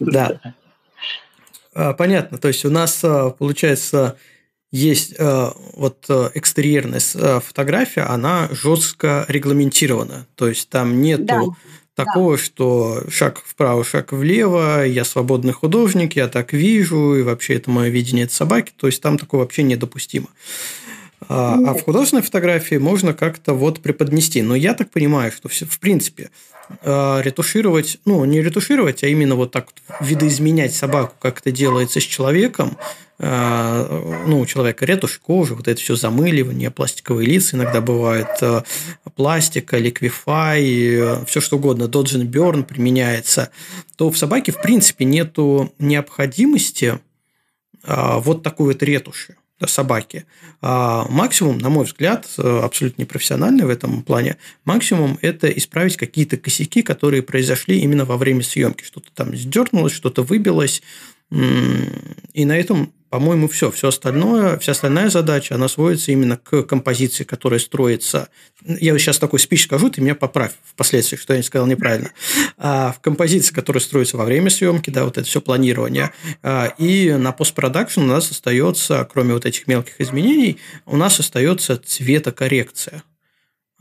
Speaker 1: Да. А, понятно. То есть у нас а, получается есть э, вот э, экстерьерная э, фотография, она жестко регламентирована. То есть там нету да. такого, да. что шаг вправо, шаг влево, я свободный художник, я так вижу, и вообще это мое видение от собаки. То есть там такое вообще недопустимо. А, а в художественной фотографии можно как-то вот преподнести. Но я так понимаю, что все, в принципе ретушировать, ну не ретушировать, а именно вот так вот видоизменять собаку, как это делается с человеком, ну, у человека ретушь кожи, вот это все замыливание, пластиковые лица иногда бывает, э, пластика, ликвифай, э, все что угодно, доджин берн применяется, то в собаке, в принципе, нету необходимости вот такой вот ретуши. собаки. А максимум, на мой взгляд, абсолютно непрофессиональный в этом плане, максимум – это исправить какие-то косяки, которые произошли именно во время съемки. Что-то там сдернулось, что-то выбилось, и на этом по-моему, все. Все остальное, вся остальная задача, она сводится именно к композиции, которая строится. Я сейчас такой спич скажу, ты меня поправь впоследствии, что я не сказал неправильно. А в композиции, которая строится во время съемки, да, вот это все планирование. А, и на постпродакшн у нас остается, кроме вот этих мелких изменений, у нас остается цветокоррекция.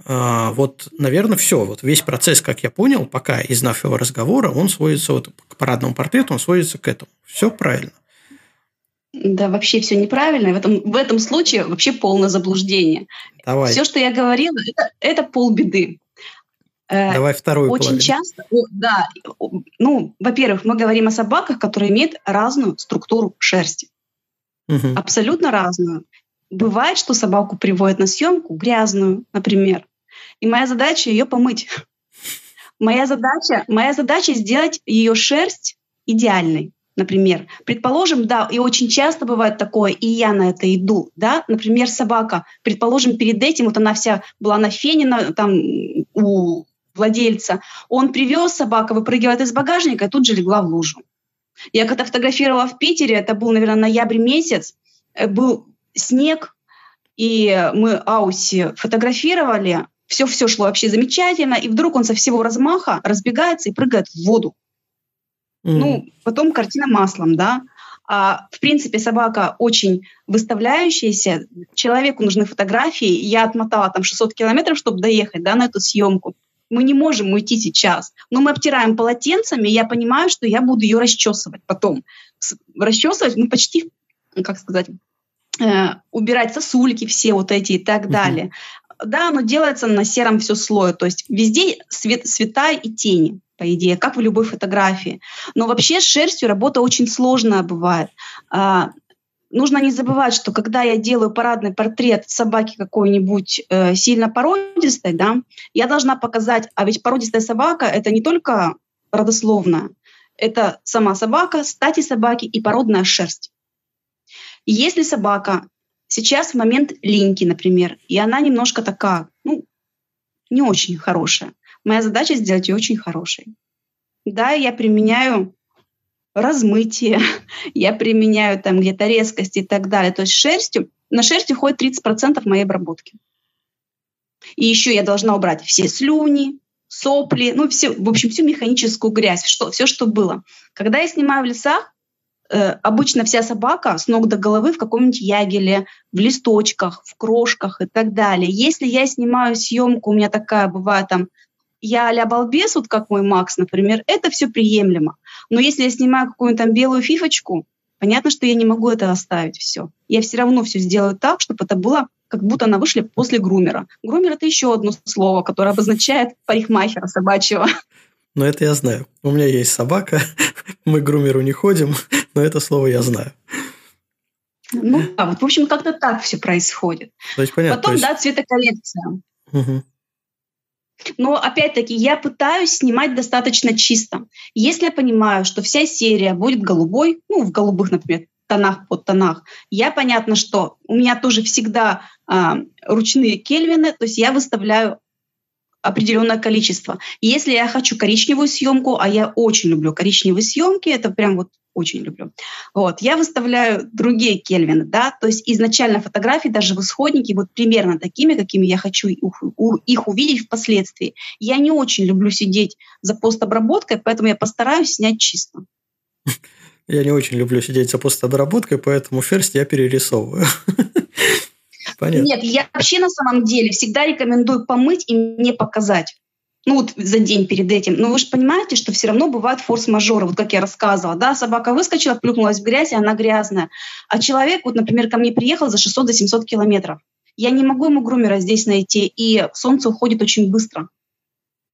Speaker 1: А, вот, наверное, все. Вот весь процесс, как я понял, пока из нашего разговора, он сводится вот к парадному портрету, он сводится к этому. Все правильно.
Speaker 4: Да, вообще все неправильно. В этом, в этом случае вообще полное заблуждение. Давай. Все, что я говорила, это, это полбеды.
Speaker 1: Э, Давай вторую
Speaker 4: Очень
Speaker 1: половину.
Speaker 4: часто, да, ну, во-первых, мы говорим о собаках, которые имеют разную структуру шерсти. Угу. Абсолютно разную. Бывает, что собаку приводят на съемку грязную, например. И моя задача ее помыть. <laughs> Моя задача, моя задача сделать ее шерсть идеальной например. Предположим, да, и очень часто бывает такое, и я на это иду, да, например, собака, предположим, перед этим вот она вся была нафенена там у владельца, он привез собака, выпрыгивает из багажника и тут же легла в лужу. Я когда фотографировала в Питере, это был, наверное, ноябрь месяц, э, был снег, и мы Ауси фотографировали, все-все шло вообще замечательно, и вдруг он со всего размаха разбегается и прыгает в воду. Mm. Ну, потом картина маслом, да. А, в принципе, собака очень выставляющаяся. Человеку нужны фотографии. Я отмотала там 600 километров, чтобы доехать да, на эту съемку. Мы не можем уйти сейчас. Но мы обтираем полотенцами, и я понимаю, что я буду ее расчесывать потом. Расчесывать, ну, почти, как сказать, э, убирать сосульки все вот эти и так далее. Да, оно делается на сером все слое. То есть везде свет, цвета и тени по идее, как в любой фотографии. Но вообще с шерстью работа очень сложная бывает. А, нужно не забывать, что когда я делаю парадный портрет собаки какой-нибудь э, сильно породистой, да, я должна показать, а ведь породистая собака это не только родословная, это сама собака, стати собаки и породная шерсть. Если собака сейчас в момент линьки, например, и она немножко такая, ну, не очень хорошая, Моя задача сделать ее очень хорошей. Да, я применяю размытие, <laughs> я применяю там где-то резкость и так далее. То есть шерстью, на шерсть уходит 30% моей обработки. И еще я должна убрать все слюни, сопли, ну, все, в общем, всю механическую грязь, что, все, что было. Когда я снимаю в лесах, обычно вся собака с ног до головы в каком-нибудь ягеле, в листочках, в крошках и так далее. Если я снимаю съемку, у меня такая бывает там я а балбес, вот как мой Макс, например, это все приемлемо. Но если я снимаю какую-нибудь там белую фифочку, понятно, что я не могу это оставить все. Я все равно все сделаю так, чтобы это было как будто она вышли после грумера. Грумер — это еще одно слово, которое обозначает парикмахера собачьего.
Speaker 1: Ну, это я знаю. У меня есть собака, <laughs> мы к грумеру не ходим, <laughs> но это слово я знаю.
Speaker 4: Ну, да, вот, в общем, как-то так все происходит. То есть, понятно, Потом, то есть... да, цветокоррекция. Угу. Но опять-таки я пытаюсь снимать достаточно чисто. Если я понимаю, что вся серия будет голубой, ну, в голубых, например, тонах, под тонах, я понятно, что у меня тоже всегда э, ручные кельвины, то есть я выставляю определенное количество. Если я хочу коричневую съемку, а я очень люблю коричневые съемки, это прям вот очень люблю. Вот, я выставляю другие кельвины, да, то есть изначально фотографии даже в исходнике вот примерно такими, какими я хочу их увидеть впоследствии. Я не очень люблю сидеть за постобработкой, поэтому я постараюсь снять чисто. <laughs>
Speaker 1: Я не очень люблю сидеть за постобработкой, поэтому шерсть я перерисовываю. <laughs>
Speaker 4: Понятно. Нет, я вообще на самом деле всегда рекомендую помыть и не показать. Ну вот за день перед этим. Но вы же понимаете, что все равно бывают форс-мажоры, вот как я рассказывала. Да, собака выскочила, плюхнулась в грязь, и она грязная. А человек, вот, например, ко мне приехал за 600-700 километров. Я не могу ему грумера здесь найти, и солнце уходит очень быстро.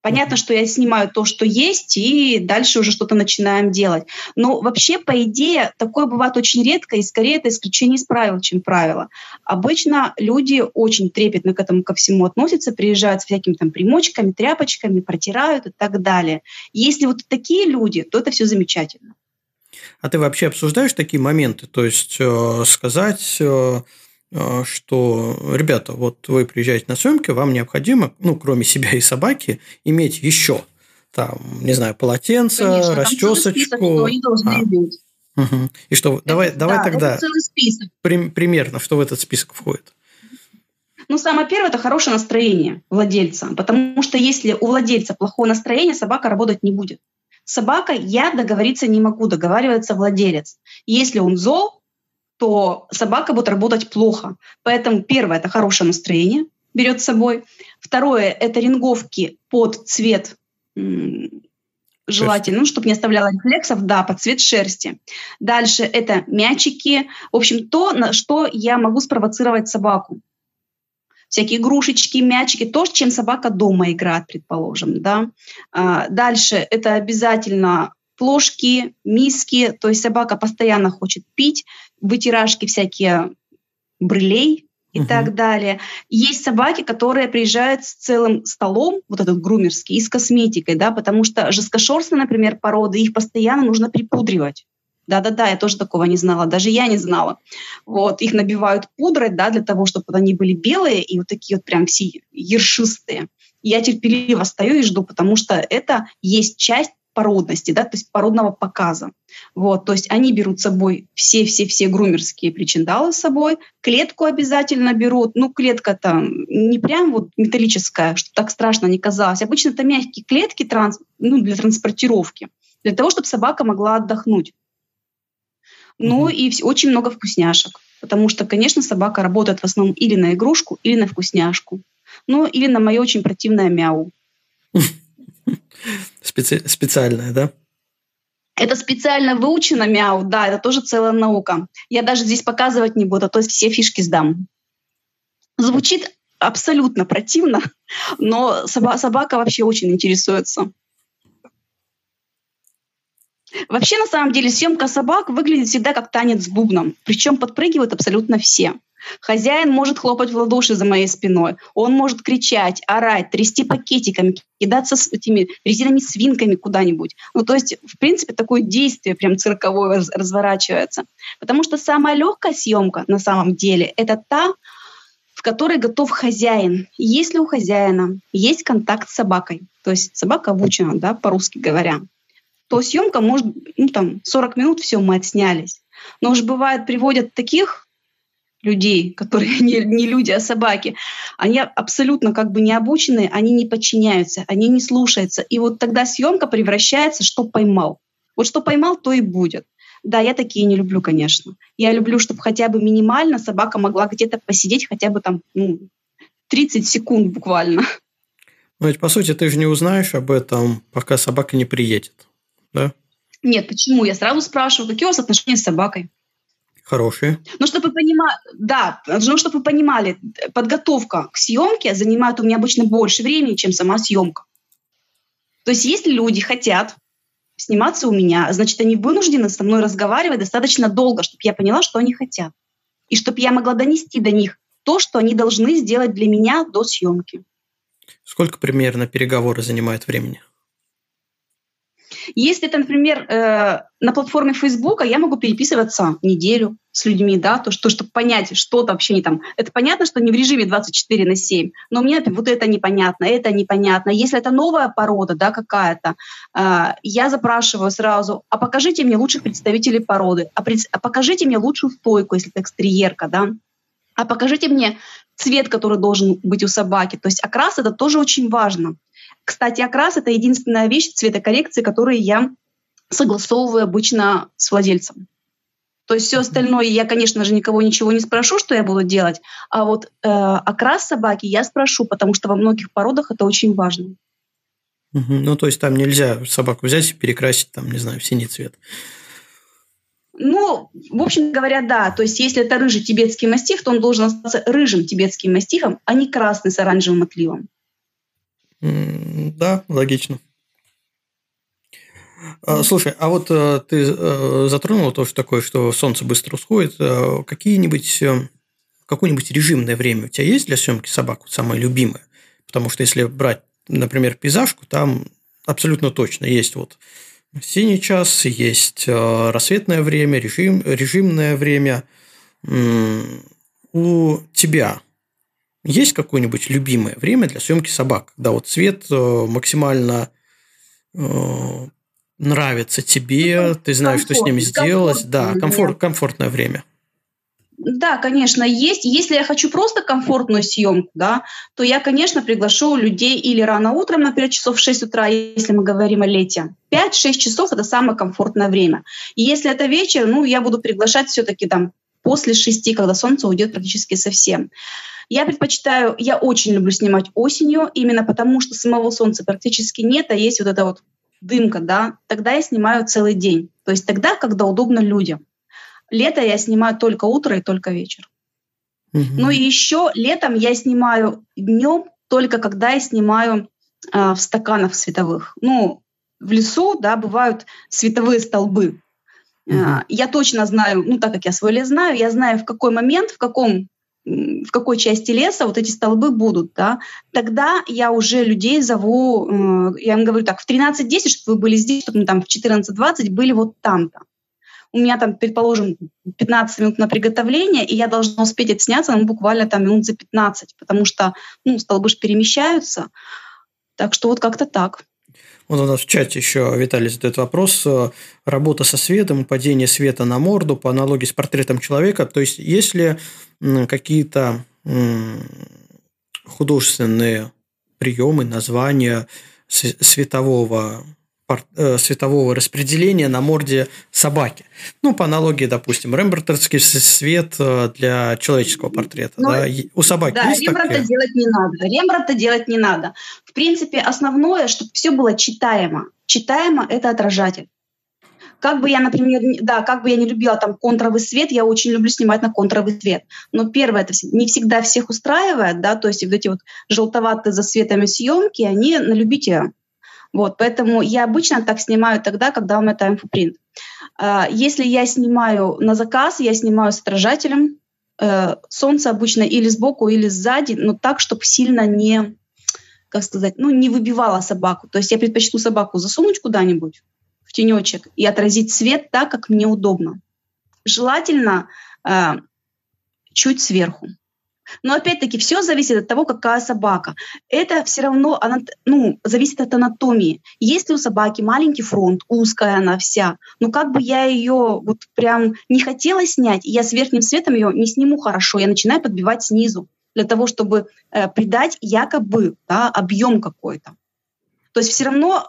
Speaker 4: Понятно, что я снимаю то, что есть, и дальше уже что-то начинаем делать. Но вообще, по идее, такое бывает очень редко, и скорее это исключение из правил, чем правило. Обычно люди очень трепетно к этому ко всему относятся, приезжают с всякими там примочками, тряпочками, протирают и так далее. Если вот такие люди, то это все замечательно.
Speaker 1: А ты вообще обсуждаешь такие моменты? То есть э, сказать, э, что, ребята, вот вы приезжаете на съемки, вам необходимо, ну, кроме себя и собаки, иметь еще там, не знаю, полотенце, Конечно, расчесочку. а. Угу. И что, давай, это, давай да, тогда при, примерно, что в этот список входит?
Speaker 4: Ну, самое первое – это хорошее настроение владельца, потому что если у владельца плохое настроение, собака работать не будет. С собакой я договориться не могу, договаривается владелец. Если он зол, то собака будет работать плохо. Поэтому первое – это хорошее настроение, берет с собой. Второе – это ринговки под цвет желательно, ну, чтобы не оставляло рефлексов, да, под цвет шерсти. Дальше это мячики, в общем, то, на что я могу спровоцировать собаку. Всякие игрушечки, мячики, то, чем собака дома играет, предположим, да. А, дальше это обязательно плошки, миски, то есть собака постоянно хочет пить, вытирашки всякие брылей, и угу. так далее. Есть собаки, которые приезжают с целым столом, вот этот грумерский, и с косметикой, да, потому что жесткошерстные, например, породы, их постоянно нужно припудривать. Да-да-да, я тоже такого не знала, даже я не знала. Вот, их набивают пудрой, да, для того, чтобы они были белые и вот такие вот прям все ершистые. Я терпеливо стою и жду, потому что это есть часть породности, да, то есть породного показа. Вот, то есть они берут с собой все-все-все грумерские причиндалы с собой, клетку обязательно берут, ну, клетка там не прям вот металлическая, что так страшно не казалось, обычно это мягкие клетки транс, ну, для транспортировки, для того, чтобы собака могла отдохнуть. Ну mm-hmm. и очень много вкусняшек, потому что, конечно, собака работает в основном или на игрушку, или на вкусняшку, ну или на мое очень противное мяу. <laughs>
Speaker 1: Специ... Специальная, да?
Speaker 4: Это специально выучено мяу, да, это тоже целая наука. Я даже здесь показывать не буду, а то есть все фишки сдам. Звучит абсолютно противно, <laughs> но соба- собака вообще очень интересуется. Вообще, на самом деле, съемка собак выглядит всегда как танец с бубном. Причем подпрыгивают абсолютно все. Хозяин может хлопать в ладоши за моей спиной. Он может кричать, орать, трясти пакетиками, кидаться с этими резиновыми свинками куда-нибудь. Ну, то есть, в принципе, такое действие прям цирковое разворачивается. Потому что самая легкая съемка на самом деле — это та, в которой готов хозяин. Если у хозяина есть контакт с собакой, то есть собака обучена, да, по-русски говоря, то съемка может, ну там, 40 минут, все, мы отснялись. Но уж бывает, приводят таких людей, которые <laughs> не, не люди, а собаки, они абсолютно как бы не обученные, они не подчиняются, они не слушаются. И вот тогда съемка превращается, что поймал. Вот что поймал, то и будет. Да, я такие не люблю, конечно. Я люблю, чтобы хотя бы минимально собака могла где-то посидеть хотя бы там ну, 30 секунд буквально.
Speaker 1: Ведь, по сути, ты же не узнаешь об этом, пока собака не приедет, да?
Speaker 4: Нет, почему? Я сразу спрашиваю, какие у вас отношения с собакой?
Speaker 1: Хорошие.
Speaker 4: Ну, чтобы вы понимали, да, ну, чтобы вы понимали, подготовка к съемке занимает у меня обычно больше времени, чем сама съемка. То есть, если люди хотят сниматься у меня, значит, они вынуждены со мной разговаривать достаточно долго, чтобы я поняла, что они хотят. И чтобы я могла донести до них то, что они должны сделать для меня до съемки.
Speaker 1: Сколько примерно переговоры занимают времени?
Speaker 4: Если это, например, э, на платформе Facebook, я могу переписываться неделю с людьми, да, то, что, чтобы понять, что-то вообще не там. Это понятно, что не в режиме 24 на 7, но мне например, вот это непонятно, это непонятно. Если это новая порода, да, какая-то, э, я запрашиваю сразу, а покажите мне лучших представителей породы, а, пред, а покажите мне лучшую стойку, если это экстерьерка, да, а покажите мне цвет, который должен быть у собаки. То есть окрас это тоже очень важно. Кстати, окрас — это единственная вещь цветокоррекции, которую я согласовываю обычно с владельцем. То есть все остальное я, конечно же, никого ничего не спрошу, что я буду делать, а вот э, окрас собаки я спрошу, потому что во многих породах это очень важно.
Speaker 1: Ну, то есть там нельзя собаку взять и перекрасить, там, не знаю, в синий цвет.
Speaker 4: Ну, в общем говоря, да. То есть если это рыжий тибетский мастиф, то он должен остаться рыжим тибетским мастифом, а не красный с оранжевым отливом.
Speaker 1: Да, логично. А, слушай, а вот э, ты э, затронула тоже такое, что солнце быстро усходит. Э, какие-нибудь, какое-нибудь режимное время у тебя есть для съемки собак, вот самое любимое? Потому что если брать, например, пейзажку, там абсолютно точно есть вот синий час, есть рассветное время, режим, режимное время. У тебя есть какое-нибудь любимое время для съемки собак, когда вот цвет э, максимально э, нравится тебе, ну, ты знаешь, что с ними сделать, да, комфорт, комфортное время.
Speaker 4: Да, конечно, есть. Если я хочу просто комфортную съемку, да, то я, конечно, приглашу людей или рано утром, например, часов в 6 утра, если мы говорим о лете. 5-6 часов – это самое комфортное время. И если это вечер, ну, я буду приглашать все-таки там после 6, когда солнце уйдет практически совсем. Я предпочитаю, я очень люблю снимать осенью, именно потому что самого солнца практически нет, а есть вот эта вот дымка, да, тогда я снимаю целый день. То есть тогда, когда удобно людям. Лето я снимаю только утро и только вечер. Угу. Ну и еще летом я снимаю днем только когда я снимаю э, в стаканах световых. Ну, в лесу, да, бывают световые столбы. Э, я точно знаю, ну так как я свой лес знаю, я знаю в какой момент, в каком в какой части леса вот эти столбы будут, да, тогда я уже людей зову, э, я им говорю так, в 13.10, чтобы вы были здесь, чтобы мы там в 14.20 были вот там-то у меня там, предположим, 15 минут на приготовление, и я должна успеть отсняться ну, буквально там минут за 15, потому что ну, столбы же перемещаются. Так что вот как-то так.
Speaker 1: Вот у нас в чате еще Виталий задает вопрос. Работа со светом, падение света на морду по аналогии с портретом человека. То есть, есть ли какие-то художественные приемы, названия светового Э, светового распределения на морде собаки. Ну, по аналогии, допустим, рембрандтовский свет э, для человеческого портрета. Ну, да? У собаки
Speaker 4: да,
Speaker 1: есть
Speaker 4: Рембрандта
Speaker 1: такая?
Speaker 4: делать не надо. Рембрандта делать не надо. В принципе, основное, чтобы все было читаемо. Читаемо – это отражатель. Как бы я, например, да, как бы я не любила там контровый свет, я очень люблю снимать на контровый свет. Но первое, это не всегда всех устраивает, да, то есть вот эти вот желтоватые засветами съемки, они на любителя. Вот, поэтому я обычно так снимаю тогда, когда у меня таймфупринт. А, если я снимаю на заказ, я снимаю с отражателем. Э, солнце обычно или сбоку, или сзади, но так, чтобы сильно не, как сказать, ну, не выбивало собаку. То есть я предпочту собаку засунуть куда-нибудь в тенечек и отразить свет так, как мне удобно. Желательно э, чуть сверху. Но опять-таки все зависит от того, какая собака. Это все равно она, ну, зависит от анатомии. Если у собаки маленький фронт, узкая она вся, ну как бы я ее вот прям не хотела снять, я с верхним светом ее не сниму хорошо, я начинаю подбивать снизу для того, чтобы э, придать якобы да, объем какой-то. То есть все равно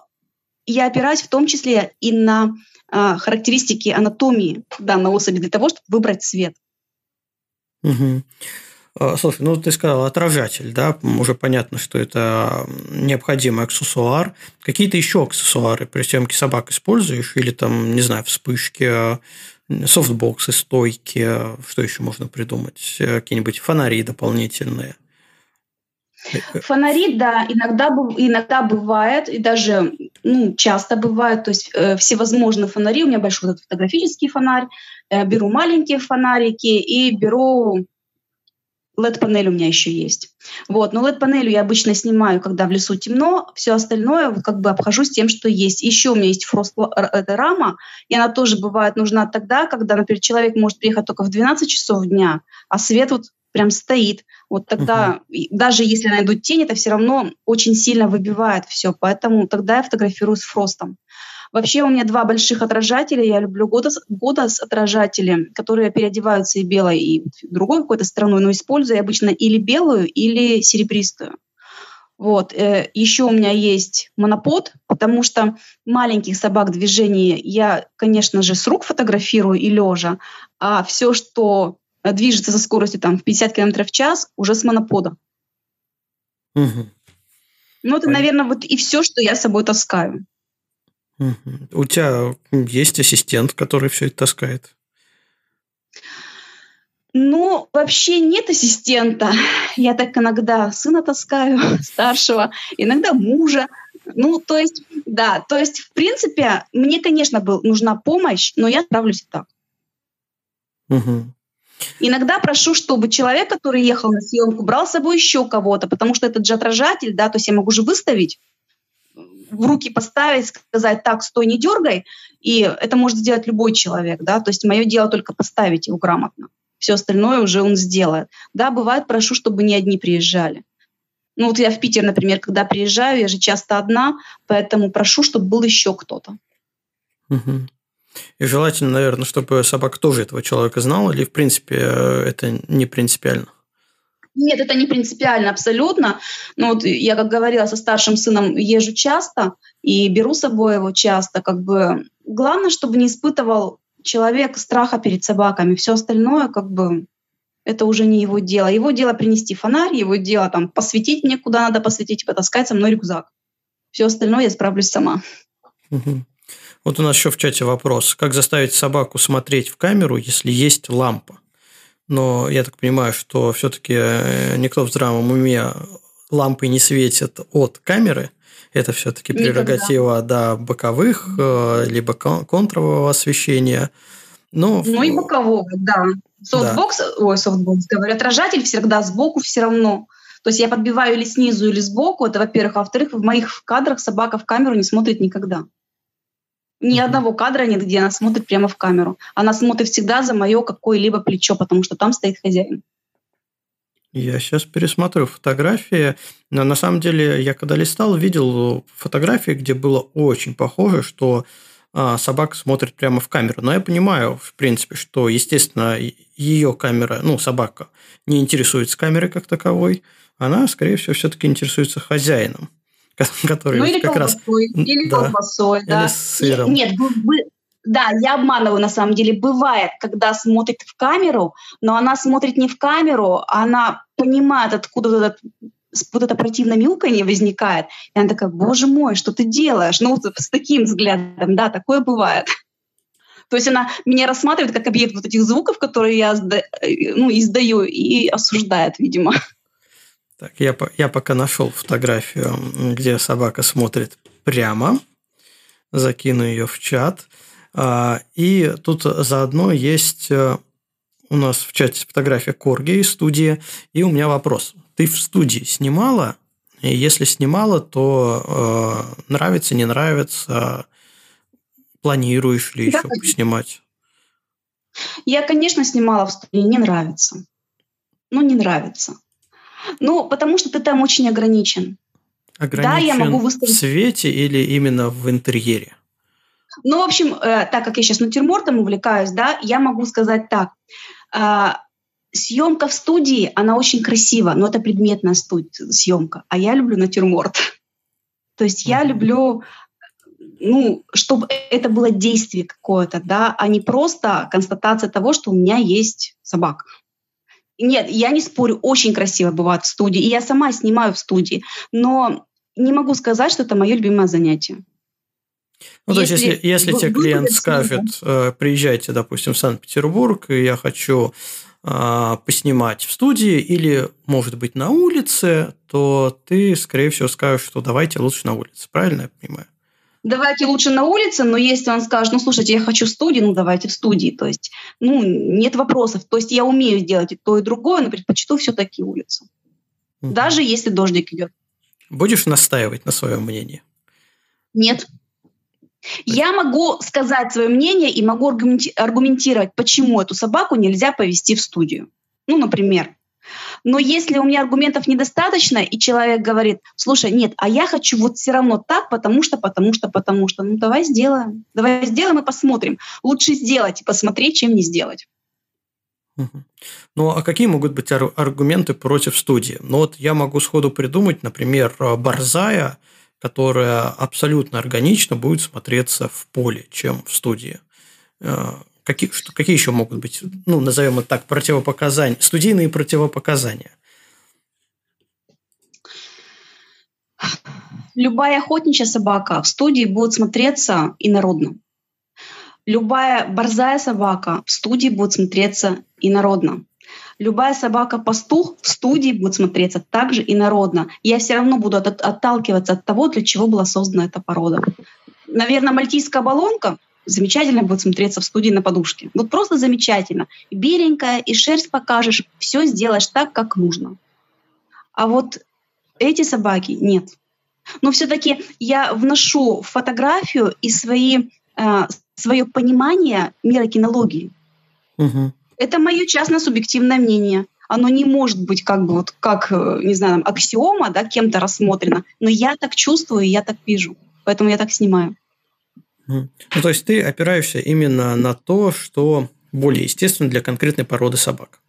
Speaker 4: я опираюсь в том числе и на э, характеристики анатомии данной особи для того, чтобы выбрать цвет.
Speaker 1: Угу. А, слушай, ну ты сказал отражатель, да, уже понятно, что это необходимый аксессуар. Какие-то еще аксессуары при съемке собак используешь? Или там, не знаю, вспышки, софтбоксы, стойки, что еще можно придумать? Какие-нибудь фонари дополнительные?
Speaker 4: Фонари, да, иногда, иногда бывает, и даже ну, часто бывает, то есть э, всевозможные фонари. У меня большой вот фотографический фонарь, э, беру маленькие фонарики и беру LED-панель у меня еще есть. Вот. Но LED-панелью я обычно снимаю, когда в лесу темно, все остальное вот как бы обхожусь тем, что есть. Еще у меня есть фрост эта рама, и она тоже бывает нужна тогда, когда, например, человек может приехать только в 12 часов дня, а свет вот прям стоит. Вот тогда, uh-huh. даже если найдут тень, это все равно очень сильно выбивает все. Поэтому тогда я фотографирую с фростом. Вообще у меня два больших отражателя. Я люблю года, года с отражателем, которые переодеваются и белой, и другой какой-то стороной, но использую обычно или белую, или серебристую. Вот. Э, Еще у меня есть монопод, потому что маленьких собак движений я, конечно же, с рук фотографирую и лежа, а все, что движется со скоростью там, в 50 км в час, уже с монопода. Угу. Ну, это, наверное, вот и все, что я с собой таскаю.
Speaker 1: У тебя есть ассистент, который все это таскает?
Speaker 4: Ну, вообще нет ассистента. Я так иногда сына таскаю, <laughs> старшего, иногда мужа. Ну, то есть, да, то есть, в принципе, мне, конечно, был, нужна помощь, но я справлюсь и так. Угу. Иногда прошу, чтобы человек, который ехал на съемку, брал с собой еще кого-то, потому что этот же отражатель, да, то есть я могу же выставить в руки поставить, сказать, так, стой, не дергай, и это может сделать любой человек, да, то есть мое дело только поставить его грамотно. Все остальное уже он сделает. Да, бывает, прошу, чтобы не одни приезжали. Ну вот я в Питер, например, когда приезжаю, я же часто одна, поэтому прошу, чтобы был еще кто-то.
Speaker 1: Угу. И желательно, наверное, чтобы собака тоже этого человека знала, или, в принципе, э, это не принципиально?
Speaker 4: Нет, это не принципиально абсолютно. Но вот я, как говорила, со старшим сыном езжу часто и беру с собой его часто. Как бы главное, чтобы не испытывал человек страха перед собаками. Все остальное, как бы, это уже не его дело. Его дело принести фонарь, его дело там посветить мне, куда надо посветить, потаскать со мной рюкзак. Все остальное я справлюсь сама.
Speaker 1: Вот у нас еще в чате вопрос. Как заставить собаку смотреть в камеру, если есть лампа? Но я так понимаю, что все-таки э, никто в здравом уме лампы не светит от камеры. Это все-таки прерогатива до боковых, э, либо контрового освещения.
Speaker 4: Но... Ну и бокового, да. Софтбокс, да. ой, софтбокс, говорю, отражатель всегда сбоку все равно. То есть я подбиваю или снизу, или сбоку, это во-первых. А во-вторых, в моих кадрах собака в камеру не смотрит никогда. Ни одного кадра нет, где она смотрит прямо в камеру. Она смотрит всегда за мое какое-либо плечо, потому что там стоит хозяин.
Speaker 1: Я сейчас пересмотрю фотографии. Но на самом деле, я когда листал, видел фотографии, где было очень похоже, что а, собака смотрит прямо в камеру. Но я понимаю, в принципе, что, естественно, ее камера, ну, собака не интересуется камерой как таковой. Она, скорее всего, все-таки интересуется хозяином. Который ну, или как раз...
Speaker 4: Или да, колбасой, да. Или с сыром. Нет, да, я обманываю на самом деле. Бывает, когда смотрит в камеру, но она смотрит не в камеру, а она понимает, откуда вот этот вот это противное мяуканье возникает. И она такая, боже мой, что ты делаешь? Ну, с таким взглядом, да, такое бывает. То есть она меня рассматривает как объект вот этих звуков, которые я э, ну, издаю, и осуждает, видимо.
Speaker 1: Так, я, я пока нашел фотографию, где собака смотрит прямо. Закину ее в чат. А, и тут заодно есть э, у нас в чате фотография Корги из студии. И у меня вопрос. Ты в студии снимала? И если снимала, то э, нравится, не нравится? Планируешь ли да, еще снимать?
Speaker 4: Я, конечно, снимала в студии, не нравится. Ну, не нравится. Ну, потому что ты там очень ограничен.
Speaker 1: Ограничен да, я могу выставить... в свете или именно в интерьере?
Speaker 4: Ну, в общем, э, так как я сейчас натюрмортом увлекаюсь, да, я могу сказать так. Э, съемка в студии, она очень красива, но это предметная студия, съемка. А я люблю натюрморт. <laughs> То есть я люблю, ну, чтобы это было действие какое-то, да, а не просто констатация того, что у меня есть собака. Нет, я не спорю, очень красиво бывает в студии, и я сама снимаю в студии, но не могу сказать, что это мое любимое занятие.
Speaker 1: Ну, то есть, если, если тебе клиент скажет, э, приезжайте, допустим, в Санкт-Петербург, и я хочу э, поснимать в студии или, может быть, на улице, то ты, скорее всего, скажешь, что давайте лучше на улице. Правильно я понимаю?
Speaker 4: Давайте лучше на улице, но если он скажет, ну, слушайте, я хочу в студии, ну, давайте в студии. То есть, ну, нет вопросов. То есть я умею сделать и то, и другое, но предпочту все-таки улицу. Угу. Даже если дождик идет.
Speaker 1: Будешь настаивать на своем мнении?
Speaker 4: Нет. Я могу сказать свое мнение и могу аргументировать, почему эту собаку нельзя повести в студию. Ну, например, но если у меня аргументов недостаточно, и человек говорит, слушай, нет, а я хочу вот все равно так, потому что, потому что, потому что, ну давай сделаем. Давай сделаем и посмотрим. Лучше сделать и посмотреть, чем не сделать.
Speaker 1: Ну, а какие могут быть аргументы против студии? Ну, вот я могу сходу придумать, например, борзая, которая абсолютно органично будет смотреться в поле, чем в студии. Какие, что, какие еще могут быть, ну, назовем это так, противопоказания, студийные противопоказания?
Speaker 4: Любая охотничья собака в студии будет смотреться инородно. Любая борзая собака в студии будет смотреться инородно. Любая собака-пастух в студии будет смотреться также инородно. Я все равно буду от, отталкиваться от того, для чего была создана эта порода. Наверное, мальтийская баллонка замечательно будет смотреться в студии на подушке. Вот просто замечательно. Беленькая, и шерсть покажешь, все сделаешь так, как нужно. А вот эти собаки нет. Но все-таки я вношу в фотографию и свои, э, свое понимание мира кинологии. Угу. Это мое частное субъективное мнение. Оно не может быть как бы вот как, э, не знаю, аксиома, да, кем-то рассмотрено. Но я так чувствую, я так вижу. Поэтому я так снимаю.
Speaker 1: Ну, то есть ты опираешься именно на то, что более естественно для конкретной породы собак.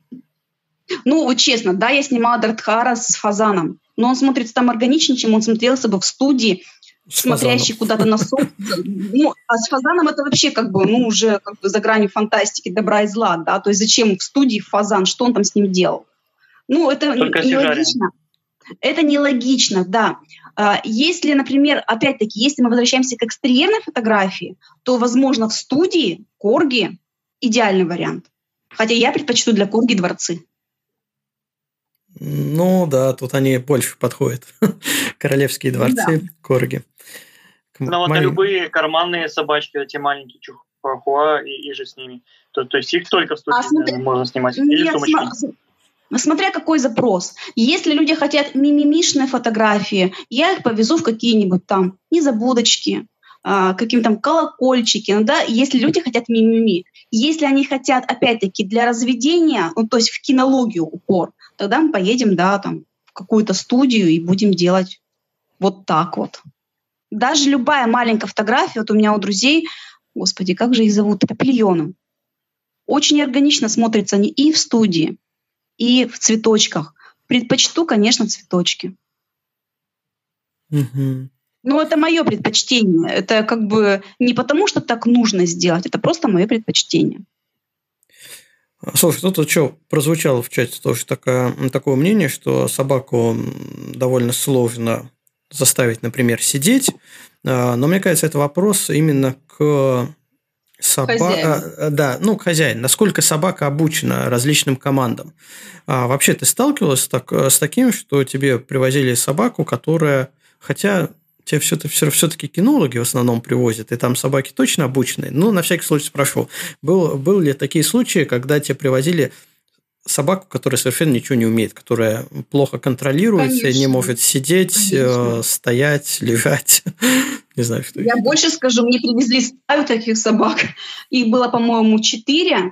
Speaker 4: Ну, вот честно, да, я снимала Дартхара с фазаном, но он смотрится там органичнее, чем он смотрелся бы в студии, с смотрящий куда-то на сон. Ну, а с фазаном это вообще как бы, ну, уже как бы за гранью фантастики, добра и зла, да, то есть зачем в студии фазан, что он там с ним делал? Ну, это Только нелогично. Это нелогично, да. А, если, например, опять-таки, если мы возвращаемся к экстерьерной фотографии, то, возможно, в студии корги идеальный вариант. Хотя я предпочту для корги дворцы.
Speaker 1: Ну да, тут они больше подходят. <laughs> Королевские дворцы, да. корги.
Speaker 2: Ну вот Малин... любые карманные собачки, эти маленькие чухуахуа и, и же с ними. То, то есть их только в студии а, смотри... можно снимать. Или Нет,
Speaker 4: сумочки. Смотря какой запрос. Если люди хотят мимимишные фотографии, я их повезу в какие-нибудь там незабудочки, а, каким-то колокольчики. Ну, да, если люди хотят мимими. Если они хотят, опять-таки, для разведения, ну, то есть в кинологию упор, тогда мы поедем, да, там, в какую-то студию и будем делать вот так вот. Даже любая маленькая фотография, вот у меня у друзей, господи, как же их зовут, папильоном. Очень органично смотрятся они и в студии, и в цветочках. Предпочту, конечно, цветочки. Угу. Ну, это мое предпочтение. Это как бы не потому, что так нужно сделать, это просто мое предпочтение.
Speaker 1: Слушай, тут что прозвучало в чате тоже такое, такое мнение, что собаку довольно сложно заставить, например, сидеть. А, но мне кажется, это вопрос именно к собака, да, ну, к хозяину. Насколько собака обучена различным командам. А вообще ты сталкивалась так, с таким, что тебе привозили собаку, которая, хотя тебе все-таки, все, все-таки кинологи в основном привозят, и там собаки точно обученные. Ну, на всякий случай спрошу, был, был ли такие случаи, когда тебе привозили собаку, которая совершенно ничего не умеет, которая плохо контролируется, Конечно. не может сидеть, э, стоять, лежать. <laughs> не знаю, что.
Speaker 4: Я больше скажу, мне привезли стаю таких собак. Их было, по-моему, четыре.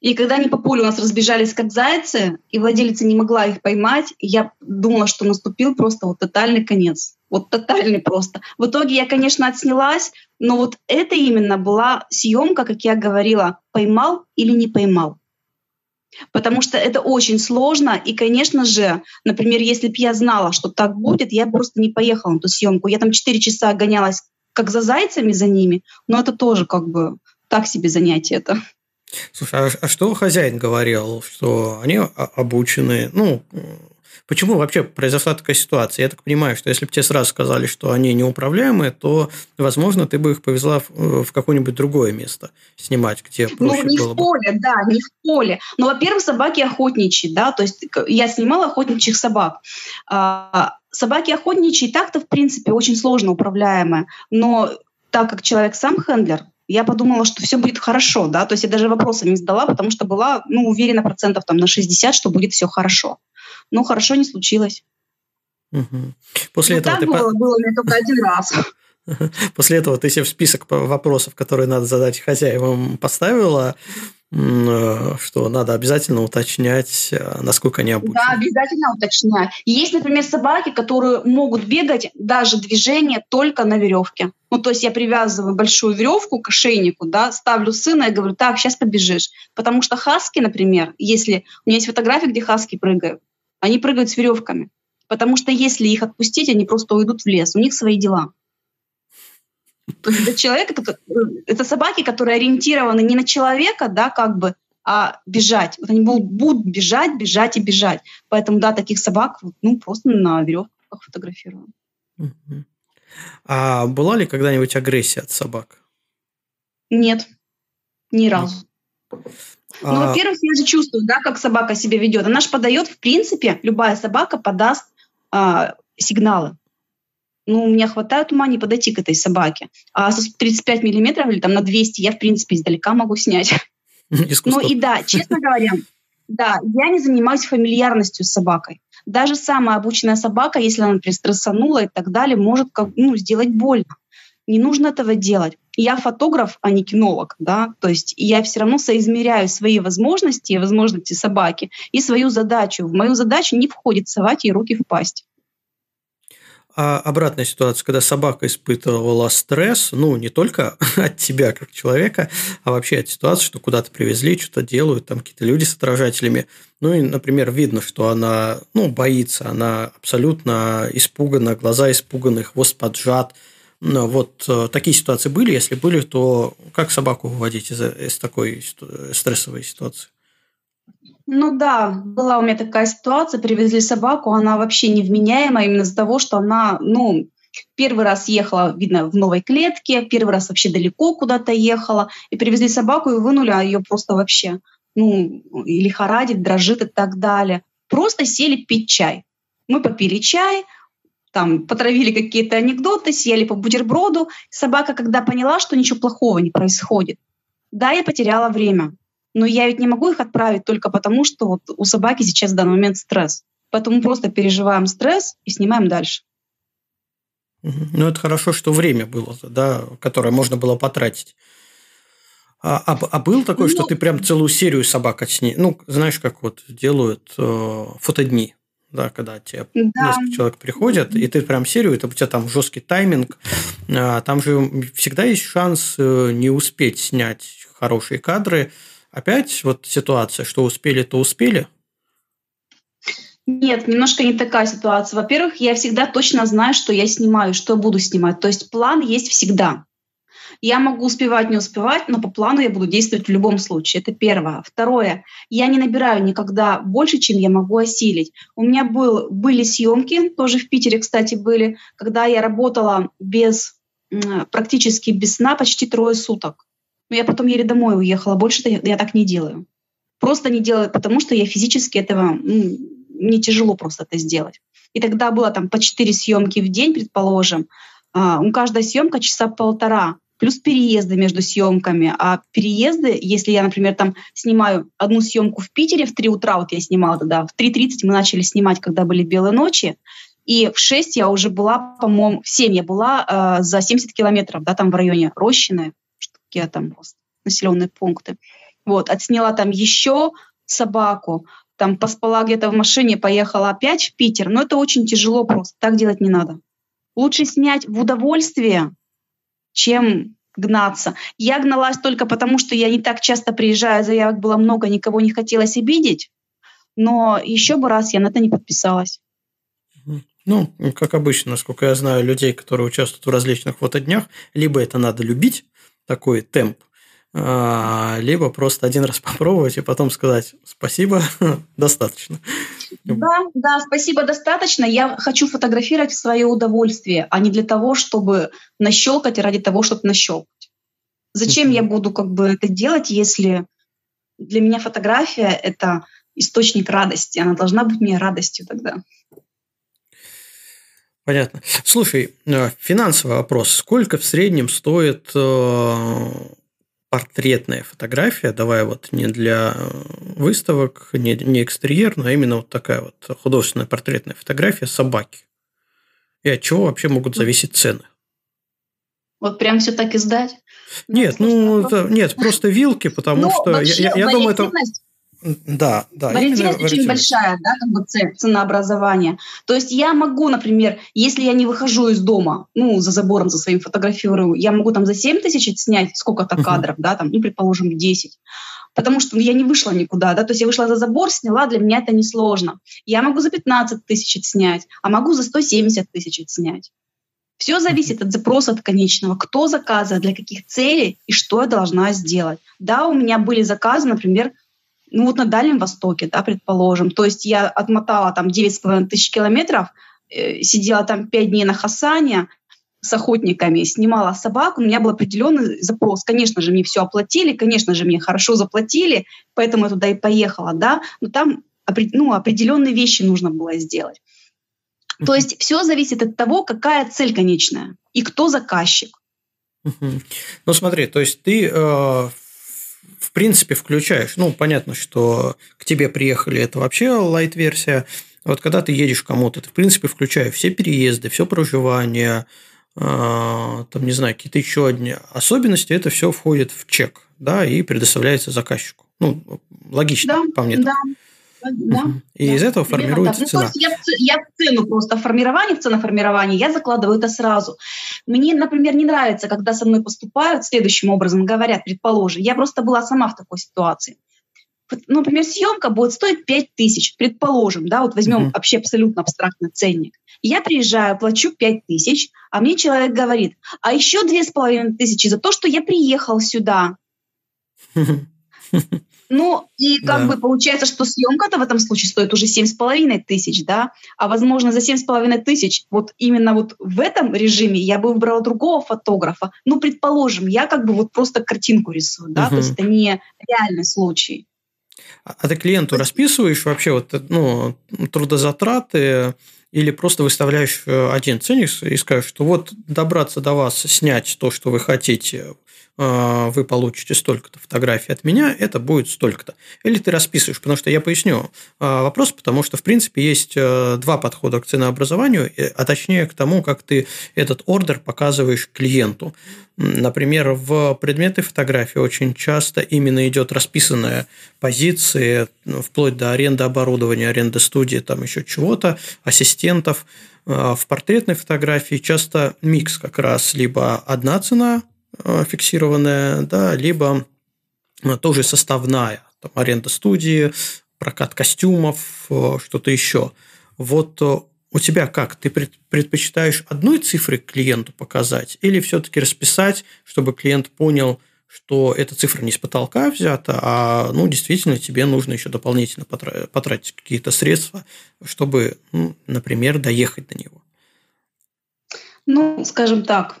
Speaker 4: И когда они по полю у нас разбежались как зайцы, и владелица не могла их поймать, я думала, что наступил просто вот тотальный конец. Вот тотальный просто. В итоге я, конечно, отснялась, но вот это именно была съемка, как я говорила, поймал или не поймал. Потому что это очень сложно. И, конечно же, например, если бы я знала, что так будет, я просто не поехала на эту съемку. Я там 4 часа гонялась как за зайцами за ними, но это тоже как бы так себе занятие это.
Speaker 1: Слушай, а, а что хозяин говорил, что они обучены, ну, Почему вообще произошла такая ситуация? Я так понимаю, что если бы тебе сразу сказали, что они неуправляемые, то, возможно, ты бы их повезла в, в какое-нибудь другое место снимать, где
Speaker 4: ну, проще Ну, не было в поле, бы. да, не в поле. Но, во-первых, собаки охотничьи, да, то есть я снимала охотничьих собак. А, собаки охотничьи так-то, в принципе, очень сложно управляемые, но так как человек сам хендлер, я подумала, что все будет хорошо, да, то есть я даже вопросы не задала, потому что была, ну, уверена процентов там на 60, что будет все хорошо но хорошо не случилось.
Speaker 1: Угу. После ну, этого
Speaker 4: так ты было, по... было у меня только один раз. <laughs>
Speaker 1: После этого ты себе в список вопросов, которые надо задать хозяевам, поставила, э, что надо обязательно уточнять, э, насколько они обучены.
Speaker 4: Да, обязательно уточнять. Есть, например, собаки, которые могут бегать даже движение только на веревке. Ну, то есть я привязываю большую веревку к ошейнику, да, ставлю сына и говорю, так, сейчас побежишь. Потому что хаски, например, если... У меня есть фотографии, где хаски прыгают. Они прыгают с веревками. Потому что если их отпустить, они просто уйдут в лес. У них свои дела. То есть это человек, это, это собаки, которые ориентированы не на человека, да, как бы, а бежать. Вот они будут, будут бежать, бежать и бежать. Поэтому, да, таких собак, ну, просто на веревках фотографируем.
Speaker 1: А была ли когда-нибудь агрессия от собак?
Speaker 4: Нет, ни разу. Ну, а... во-первых, я же чувствую, да, как собака себя ведет. Она же подает, в принципе, любая собака подаст а, сигналы. Ну, у меня хватает ума не подойти к этой собаке. А со 35 миллиметров или там на 200 я, в принципе, издалека могу снять. <laughs> Ну и да, честно говоря, Да, я не занимаюсь фамильярностью с собакой. Даже самая обученная собака, если она, например, стрессанула и так далее, может как, ну, сделать больно. Не нужно этого делать. Я фотограф, а не кинолог, да, то есть я все равно соизмеряю свои возможности и возможности собаки и свою задачу. В мою задачу не входит совать ей руки в пасть.
Speaker 1: А обратная ситуация, когда собака испытывала стресс, ну, не только <laughs> от тебя как человека, а вообще от ситуации, что куда-то привезли, что-то делают, там какие-то люди с отражателями. Ну, и, например, видно, что она, ну, боится, она абсолютно испугана, глаза испуганы, хвост поджат. Вот э, такие ситуации были. Если были, то как собаку выводить из, из такой стрессовой ситуации?
Speaker 4: Ну да, была у меня такая ситуация, привезли собаку, она вообще невменяемая именно из-за того, что она, ну, первый раз ехала, видно, в новой клетке, первый раз вообще далеко куда-то ехала, и привезли собаку и вынули, а ее просто вообще, ну, и лихорадит, дрожит и так далее. Просто сели пить чай. Мы попили чай, там потравили какие-то анекдоты, съели по бутерброду. Собака, когда поняла, что ничего плохого не происходит, да, я потеряла время но я ведь не могу их отправить только потому, что вот у собаки сейчас в данный момент стресс. Поэтому просто переживаем стресс и снимаем дальше.
Speaker 1: Ну, это хорошо, что время было, да, которое можно было потратить. А, а, а был такой, ну, что ты прям целую серию собак отсни... Ну, знаешь, как вот делают э, фотодни, да, когда тебе да. несколько человек приходят, и ты прям серию, это у тебя там жесткий тайминг, а, там же всегда есть шанс э, не успеть снять хорошие кадры, Опять вот ситуация, что успели, то успели?
Speaker 4: Нет, немножко не такая ситуация. Во-первых, я всегда точно знаю, что я снимаю, что буду снимать. То есть план есть всегда. Я могу успевать, не успевать, но по плану я буду действовать в любом случае. Это первое. Второе. Я не набираю никогда больше, чем я могу осилить. У меня был, были съемки, тоже в Питере, кстати, были, когда я работала без практически без сна почти трое суток. Но я потом еле домой уехала. Больше я, так не делаю. Просто не делаю, потому что я физически этого... Ну, мне тяжело просто это сделать. И тогда было там по четыре съемки в день, предположим. А, у каждой съемка часа полтора плюс переезды между съемками. А переезды, если я, например, там снимаю одну съемку в Питере в 3 утра, вот я снимала тогда, в 3.30 мы начали снимать, когда были белые ночи, и в 6 я уже была, по-моему, в 7 я была э, за 70 километров, да, там в районе Рощины, какие там населенные пункты. Вот, отсняла там еще собаку, там поспала где-то в машине, поехала опять в Питер. Но это очень тяжело просто, так делать не надо. Лучше снять в удовольствие, чем гнаться. Я гналась только потому, что я не так часто приезжаю, заявок было много, никого не хотелось обидеть. Но еще бы раз я на это не подписалась.
Speaker 1: Ну, как обычно, насколько я знаю, людей, которые участвуют в различных фотоднях, либо это надо любить, такой темп, а, либо просто один раз <laughs> попробовать и потом сказать спасибо, <laughs> достаточно.
Speaker 4: Да, да, спасибо, достаточно. Я хочу фотографировать в свое удовольствие, а не для того, чтобы нащелкать ради того, чтобы нащелкать. Зачем я буду как бы это делать, если для меня фотография – это источник радости, она должна быть мне радостью тогда.
Speaker 1: Понятно. Слушай, э, финансовый вопрос. Сколько в среднем стоит э, портретная фотография? Давай вот не для э, выставок, не, не экстерьер, но именно вот такая вот художественная портретная фотография собаки. И от чего вообще могут зависеть цены?
Speaker 4: Вот прям все так и сдать?
Speaker 1: Нет, ну, это, нет, просто вилки, потому ну, что я, я думаю, это... Да, да.
Speaker 4: Вариативность очень большая, да, как бы ценообразование. То есть я могу, например, если я не выхожу из дома, ну, за забором, за своим фотографирую, я могу там за 7 тысяч снять сколько-то кадров, uh-huh. да, там, ну, предположим, 10 потому что я не вышла никуда, да, то есть я вышла за забор, сняла, для меня это несложно. Я могу за 15 тысяч снять, а могу за 170 тысяч снять. Все зависит от запроса от конечного, кто заказывает, для каких целей и что я должна сделать. Да, у меня были заказы, например, ну вот на Дальнем Востоке, да, предположим. То есть я отмотала там 9,5 тысяч километров, э, сидела там 5 дней на Хасане с охотниками, снимала собаку, у меня был определенный запрос. Конечно же, мне все оплатили, конечно же, мне хорошо заплатили, поэтому я туда и поехала, да, но там ну, определенные вещи нужно было сделать. То есть все зависит от того, какая цель конечная и кто заказчик.
Speaker 1: Ну смотри, то есть ты э, в принципе, включаешь. Ну, понятно, что к тебе приехали, это вообще лайт-версия. Вот когда ты едешь кому-то, ты, в принципе, включаешь все переезды, все проживание, а, там, не знаю, какие-то еще одни особенности, это все входит в чек, да, и предоставляется заказчику. Ну, логично, да, по мне. Да. Так. Да, и да, из этого формируется так. цена. Ну, то есть
Speaker 4: я, я цену просто формирование, в ценоформирование, я закладываю это сразу. Мне, например, не нравится, когда со мной поступают следующим образом, говорят, предположим, я просто была сама в такой ситуации. Ну, например, съемка будет стоить 5 тысяч, предположим, да, вот возьмем uh-huh. вообще абсолютно абстрактный ценник. Я приезжаю, плачу 5 тысяч, а мне человек говорит, а еще две с половиной тысячи за то, что я приехал сюда. <laughs> Ну, и как да. бы получается, что съемка-то в этом случае стоит уже семь с половиной тысяч, да, а возможно за семь с половиной тысяч вот именно вот в этом режиме я бы выбрала другого фотографа. Ну, предположим, я как бы вот просто картинку рисую, да, угу. то есть это не реальный случай.
Speaker 1: А, а ты клиенту расписываешь вообще вот, ну, трудозатраты или просто выставляешь э, один ценник и скажешь, что вот добраться до вас, снять то, что вы хотите, вы получите столько-то фотографий от меня, это будет столько-то. Или ты расписываешь, потому что я поясню а, вопрос, потому что, в принципе, есть э, два подхода к ценообразованию, а точнее к тому, как ты этот ордер показываешь клиенту. Например, в предметной фотографии очень часто именно идет расписанная позиция, ну, вплоть до аренды оборудования, аренды студии, там еще чего-то, ассистентов. А, в портретной фотографии часто микс как раз либо одна цена Э, фиксированная, да, либо э, тоже составная, там, аренда студии, прокат костюмов, э, что-то еще. Вот у тебя как? Ты предпочитаешь одной цифрой клиенту показать или все-таки расписать, чтобы клиент понял, что эта цифра не с потолка взята, а ну, действительно тебе нужно еще дополнительно потратить какие-то средства, чтобы, ну, например, доехать до него?
Speaker 4: Ну, скажем так,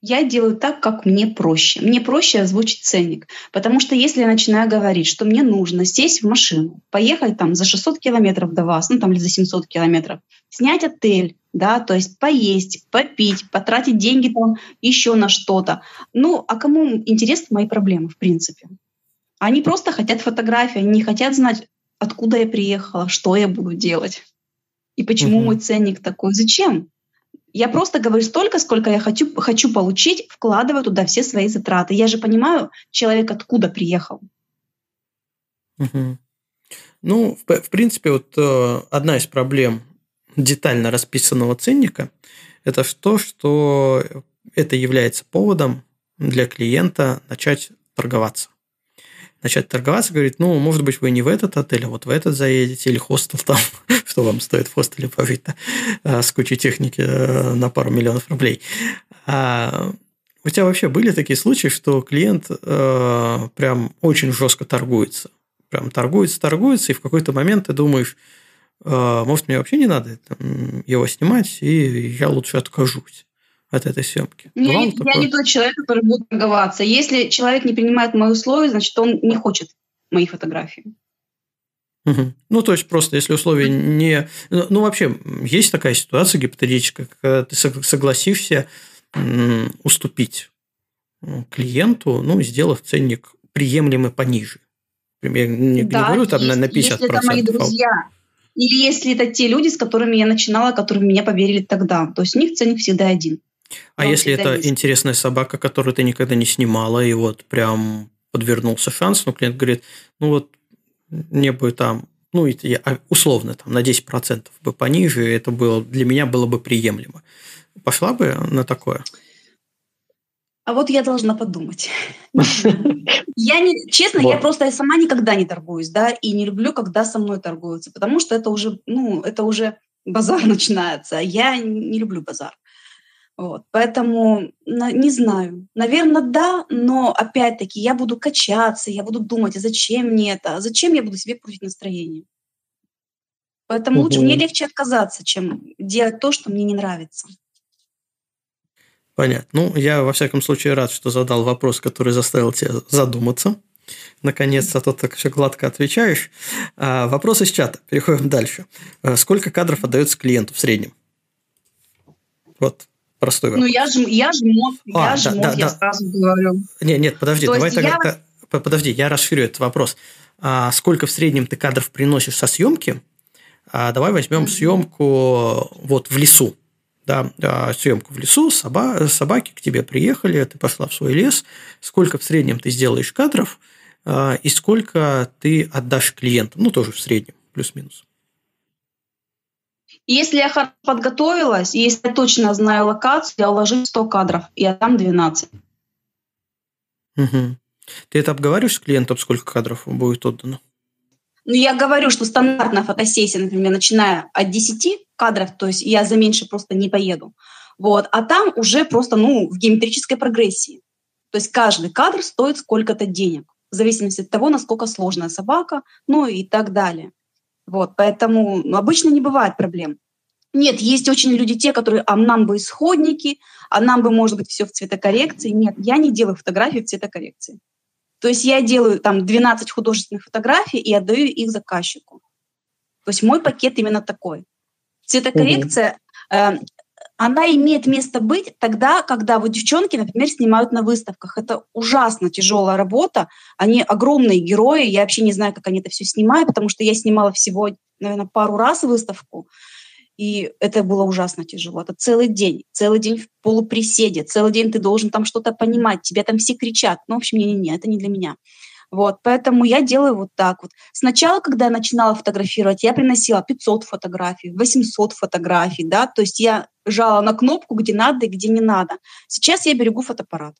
Speaker 4: я делаю так, как мне проще. Мне проще озвучить ценник. Потому что если я начинаю говорить, что мне нужно сесть в машину, поехать там за 600 километров до вас, ну там или за 700 километров, снять отель, да, то есть поесть, попить, потратить деньги там еще на что-то. Ну, а кому интересны мои проблемы, в принципе? Они просто хотят фотографии, они не хотят знать, откуда я приехала, что я буду делать и почему угу. мой ценник такой. Зачем? Я просто говорю столько, сколько я хочу, хочу получить, вкладываю туда все свои затраты. Я же понимаю, человек откуда приехал.
Speaker 1: Угу. Ну, в, в принципе, вот э, одна из проблем детально расписанного ценника – это то, что это является поводом для клиента начать торговаться начать торговаться, говорит, ну, может быть, вы не в этот отель, а вот в этот заедете, или хостел там, что вам стоит в хостеле пожить а, с кучей техники э, на пару миллионов рублей. А у тебя вообще были такие случаи, что клиент э, прям очень жестко торгуется? Прям торгуется, торгуется, и в какой-то момент ты думаешь, э, может, мне вообще не надо его снимать, и я лучше откажусь от этой съемки.
Speaker 4: Я, не, я не тот человек, который будет торговаться. Если человек не принимает мои условия, значит, он не хочет мои фотографии.
Speaker 1: Угу. Ну, то есть, просто если условия не... Ну, вообще, есть такая ситуация гипотетическая, когда ты согласишься уступить клиенту, ну, сделав ценник приемлемый пониже. Я не, да, говорю там если, на 50%. Если это мои друзья,
Speaker 4: или если это те люди, с которыми я начинала, которые меня поверили тогда. То есть у них ценник всегда один.
Speaker 1: А Он если это есть. интересная собака, которую ты никогда не снимала, и вот прям подвернулся шанс, но клиент говорит, ну вот мне бы там, ну, это а, условно, там, на 10% бы пониже, это было, для меня было бы приемлемо. Пошла бы на такое?
Speaker 4: А вот я должна подумать. Я не, честно, я просто я сама никогда не торгуюсь, да, и не люблю, когда со мной торгуются, потому что это уже, ну, это уже базар <laughs> начинается. Я не люблю базар. Вот, поэтому не знаю. Наверное, да, но опять-таки я буду качаться, я буду думать, а зачем мне это, а зачем я буду себе портить настроение. Поэтому угу. лучше мне легче отказаться, чем делать то, что мне не нравится.
Speaker 1: Понятно. Ну, я во всяком случае рад, что задал вопрос, который заставил тебя задуматься. Наконец-то, а то так все гладко отвечаешь. А, вопрос из чата. Переходим дальше. А, сколько кадров отдается клиенту в среднем? Вот Простой
Speaker 4: вопрос. Ну, я, ж, я жмот, а, я да, жмот, да, я да. сразу говорю.
Speaker 1: Нет, нет, подожди, То давай тогда, я... подожди, я расширю этот вопрос. А сколько в среднем ты кадров приносишь со съемки? А давай возьмем mm-hmm. съемку вот в лесу. Да, а, съемку в лесу, соба, собаки к тебе приехали, ты пошла в свой лес. Сколько в среднем ты сделаешь кадров а, и сколько ты отдашь клиентам? Ну, тоже в среднем, плюс-минус.
Speaker 4: Если я подготовилась, если я точно знаю локацию, я уложу 100 кадров, и я там 12.
Speaker 1: Угу. Ты это обговариваешь с клиентом, сколько кадров будет отдано?
Speaker 4: Ну, я говорю, что стандартная фотосессия, например, начиная от 10 кадров, то есть я за меньше просто не поеду. Вот. А там уже просто, ну, в геометрической прогрессии. То есть каждый кадр стоит сколько-то денег, в зависимости от того, насколько сложная собака, ну и так далее. Вот. Поэтому ну, обычно не бывает проблем. Нет, есть очень люди те, которые, а нам бы исходники, а нам бы, может быть, все в цветокоррекции. Нет, я не делаю фотографии в цветокоррекции. То есть я делаю там 12 художественных фотографий и отдаю их заказчику. То есть мой пакет именно такой. Цветокоррекция, э, она имеет место быть тогда, когда вот девчонки, например, снимают на выставках. Это ужасно тяжелая работа. Они огромные герои. Я вообще не знаю, как они это все снимают, потому что я снимала всего, наверное, пару раз выставку. И это было ужасно тяжело. Это целый день, целый день в полуприседе, целый день ты должен там что-то понимать, тебе там все кричат. Ну, в общем, не-не-не, это не для меня. Вот, поэтому я делаю вот так вот. Сначала, когда я начинала фотографировать, я приносила 500 фотографий, 800 фотографий, да, то есть я жала на кнопку, где надо и где не надо. Сейчас я берегу фотоаппарат.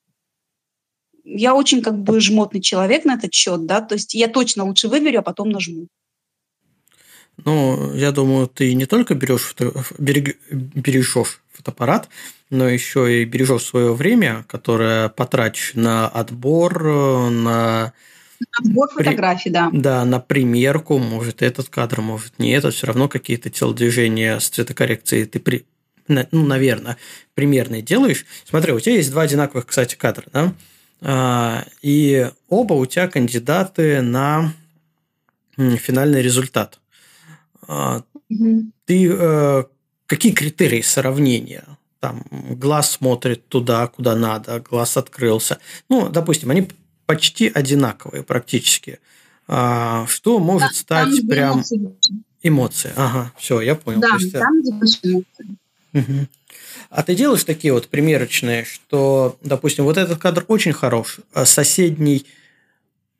Speaker 4: Я очень как бы жмотный человек на этот счет, да, то есть я точно лучше выберу, а потом нажму.
Speaker 1: Ну, я думаю, ты не только берешь фото... берег... бережешь фотоаппарат, но еще и бережешь свое время, которое потратишь на отбор, на
Speaker 4: Отбор фотографий, да.
Speaker 1: Да, на примерку, может этот кадр, может не этот, все равно какие-то телодвижения с цветокоррекцией ты при... ну, наверное, примерные делаешь. Смотри, у тебя есть два одинаковых, кстати, кадра, да? А, и оба у тебя кандидаты на финальный результат. Угу. Ты э, какие критерии сравнения? Там глаз смотрит туда, куда надо, глаз открылся. Ну, допустим, они почти одинаковые практически. А, что может да, стать там, прям эмоции. эмоции? Ага, все, я понял.
Speaker 4: Да, есть, там где эмоции.
Speaker 1: Угу. А ты делаешь такие вот примерочные, что, допустим, вот этот кадр очень хорош, а соседний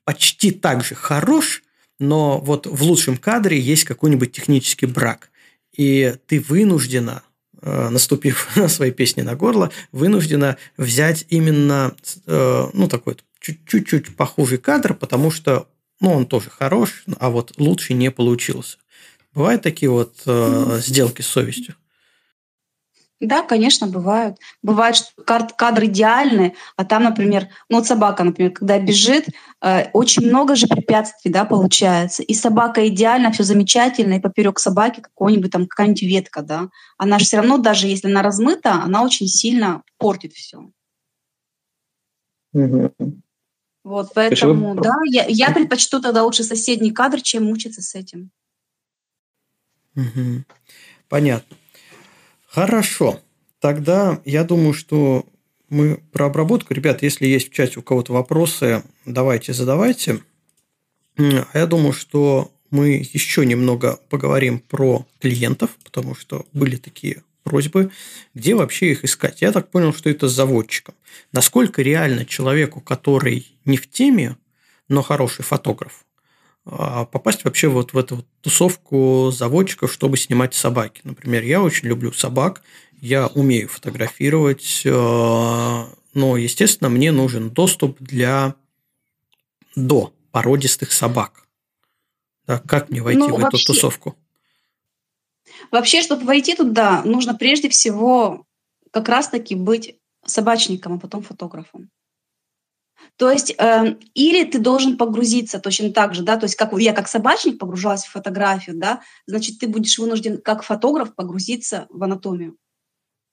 Speaker 1: почти так же хорош, но вот в лучшем кадре есть какой-нибудь технический брак, и ты вынуждена, э, наступив <laughs> на свои песни на горло, вынуждена взять именно, э, ну, такой чуть-чуть похожий кадр, потому что, ну, он тоже хорош, а вот лучше не получился. Бывают такие вот э, сделки с совестью?
Speaker 4: Да, конечно, бывают. Бывает, что кадр идеальный, а там, например, ну вот собака, например, когда бежит, э, очень много же препятствий, да, получается. И собака идеально, все замечательно, и поперек собаки какой-нибудь там какая-нибудь ветка, да. Она же все равно, даже если она размыта, она очень сильно портит все.
Speaker 1: Угу.
Speaker 4: Вот, поэтому, да, я, я предпочту тогда лучше соседний кадр, чем мучиться с этим.
Speaker 1: Угу. Понятно. Хорошо. Тогда я думаю, что мы про обработку. Ребят, если есть в чате у кого-то вопросы, давайте задавайте. А я думаю, что мы еще немного поговорим про клиентов, потому что были такие просьбы, где вообще их искать. Я так понял, что это с заводчиком. Насколько реально человеку, который не в теме, но хороший фотограф, а, попасть вообще вот в эту вот тусовку заводчиков, чтобы снимать собаки. Например, я очень люблю собак, я умею фотографировать, э, но, естественно, мне нужен доступ для до породистых собак. Да, как мне войти ну, в вообще, эту тусовку?
Speaker 4: Вообще, чтобы войти туда, нужно прежде всего как раз-таки быть собачником, а потом фотографом. То есть, э, или ты должен погрузиться точно так же, да, то есть как я как собачник погружалась в фотографию, да, значит, ты будешь вынужден как фотограф погрузиться в анатомию.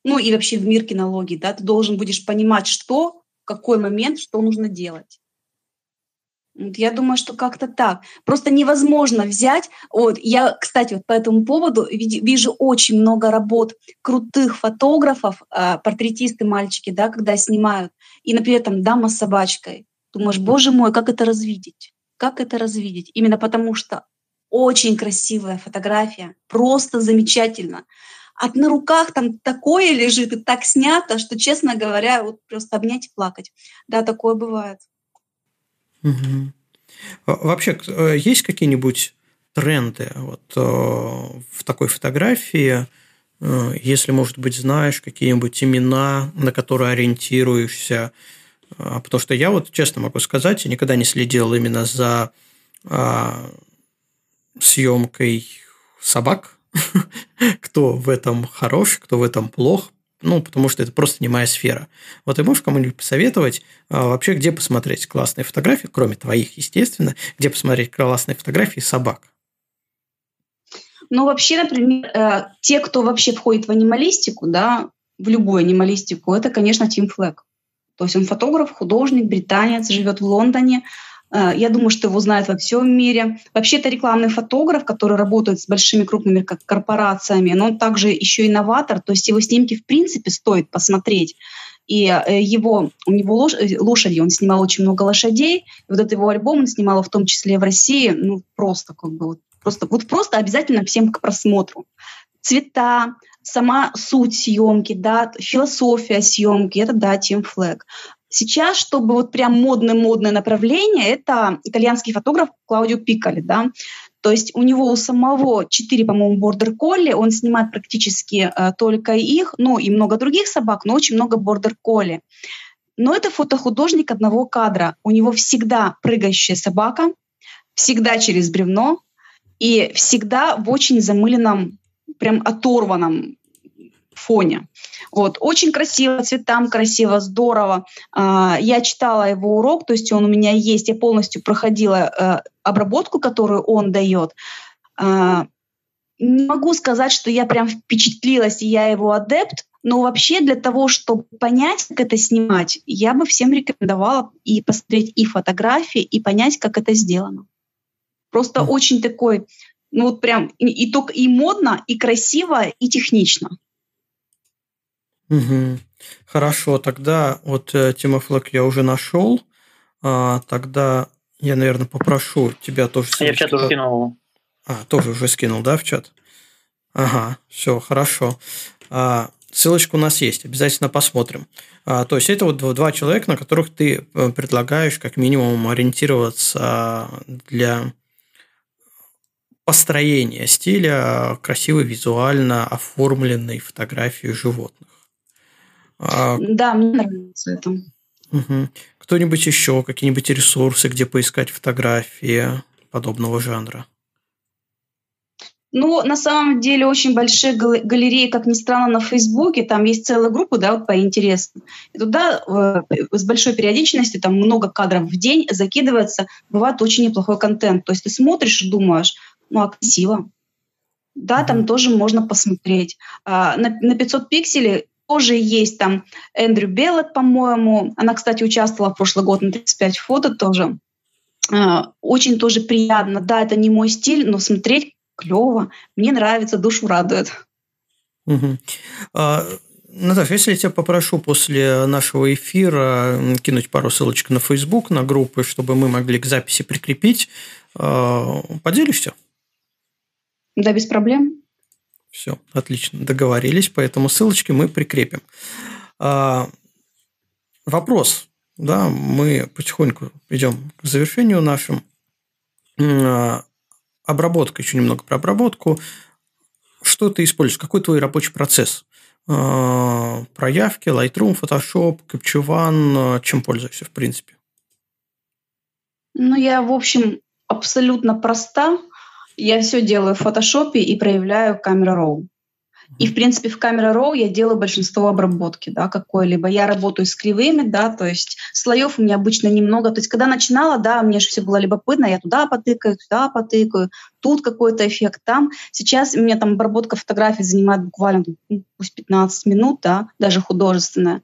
Speaker 4: Ну и вообще в мир кинологии, да, ты должен будешь понимать, что, в какой момент, что нужно делать. Я думаю, что как-то так. Просто невозможно взять. Вот, я, кстати, вот по этому поводу вижу очень много работ крутых фотографов, а, портретисты, мальчики, да, когда снимают. И, например, там дама с собачкой. думаешь, боже мой, как это развидеть? Как это развидеть? Именно потому что очень красивая фотография, просто замечательно. А на руках там такое лежит и так снято, что, честно говоря, вот просто обнять и плакать. Да, такое бывает.
Speaker 1: Угу. Вообще, э, есть какие-нибудь тренды вот, э, в такой фотографии? Э, если, может быть, знаешь какие-нибудь имена, на которые ориентируешься, потому что я вот честно могу сказать, я никогда не следил именно за а, съемкой собак, <laughs> кто в этом хорош, кто в этом плох, ну, потому что это просто не моя сфера. Вот ты можешь кому-нибудь посоветовать а, вообще, где посмотреть классные фотографии, кроме твоих, естественно, где посмотреть классные фотографии собак?
Speaker 4: Ну, вообще, например, э, те, кто вообще входит в анималистику, да, в любую анималистику, это, конечно, Тим Флэк. То есть он фотограф, художник, британец, живет в Лондоне. Э, я думаю, что его знают во всем мире. Вообще, это рекламный фотограф, который работает с большими крупными корпорациями, но он также еще инноватор, то есть его снимки в принципе стоит посмотреть. И э, его, у него э, лошади, он снимал очень много лошадей. И вот этот его альбом он снимал в том числе в России, ну просто как бы вот просто, вот просто обязательно всем к просмотру. Цвета, сама суть съемки, да, философия съемки, это да, Тим Флэг. Сейчас, чтобы вот прям модное-модное направление, это итальянский фотограф Клаудио Пикали, да. То есть у него у самого четыре, по-моему, бордер колли, он снимает практически э, только их, ну и много других собак, но очень много бордер колли. Но это фотохудожник одного кадра. У него всегда прыгающая собака, всегда через бревно и всегда в очень замыленном, прям оторванном фоне. Вот. Очень красиво, цветам красиво, здорово. А, я читала его урок, то есть он у меня есть, я полностью проходила э, обработку, которую он дает. А, не могу сказать, что я прям впечатлилась, и я его адепт, но вообще для того, чтобы понять, как это снимать, я бы всем рекомендовала и посмотреть и фотографии, и понять, как это сделано. Просто очень такой, ну вот прям и, и, и модно, и красиво, и технично.
Speaker 1: Угу. Хорошо, тогда вот э, Тимофлэк я уже нашел. А, тогда я, наверное, попрошу тебя тоже...
Speaker 2: Я в чат уже скинул.
Speaker 1: А, тоже уже скинул, да, в чат? Ага, все, хорошо. А, ссылочка у нас есть, обязательно посмотрим. А, то есть это вот два человека, на которых ты э, предлагаешь как минимум ориентироваться для построения стиля красивой визуально оформленной фотографии животных.
Speaker 4: А... Да, мне нравится это.
Speaker 1: Угу. Кто-нибудь еще, какие-нибудь ресурсы, где поискать фотографии подобного жанра?
Speaker 4: Ну, на самом деле, очень большие галереи, как ни странно, на Фейсбуке. Там есть целая группа, да, вот по интересам. И туда э, с большой периодичностью, там много кадров в день закидывается. Бывает очень неплохой контент. То есть ты смотришь и думаешь, ну, а красиво. Да, там тоже можно посмотреть. А, на, на 500 пикселей тоже есть там Эндрю Беллет, по-моему. Она, кстати, участвовала в прошлый год на 35 фото тоже. А, очень тоже приятно. Да, это не мой стиль, но смотреть клево. Мне нравится, душу радует.
Speaker 1: Угу. А, Наташа, если я тебя попрошу после нашего эфира кинуть пару ссылочек на Facebook, на группы, чтобы мы могли к записи прикрепить, а, поделишься?
Speaker 4: Да, без проблем.
Speaker 1: Все, отлично, договорились, поэтому ссылочки мы прикрепим. А, вопрос, да, мы потихоньку идем к завершению нашим. А, обработка, еще немного про обработку. Что ты используешь? Какой твой рабочий процесс? А, проявки, Lightroom, Photoshop, Capture One, чем пользуешься в принципе?
Speaker 4: Ну, я, в общем, абсолютно проста. Я все делаю в фотошопе и проявляю камера Raw. И, в принципе, в камера Raw я делаю большинство обработки, да, какой-либо. Я работаю с кривыми, да, то есть слоев у меня обычно немного. То есть, когда начинала, да, мне же все было любопытно, я туда потыкаю, туда потыкаю, тут какой-то эффект, там. Сейчас у меня там обработка фотографий занимает буквально, ну, пусть 15 минут, да, даже художественная.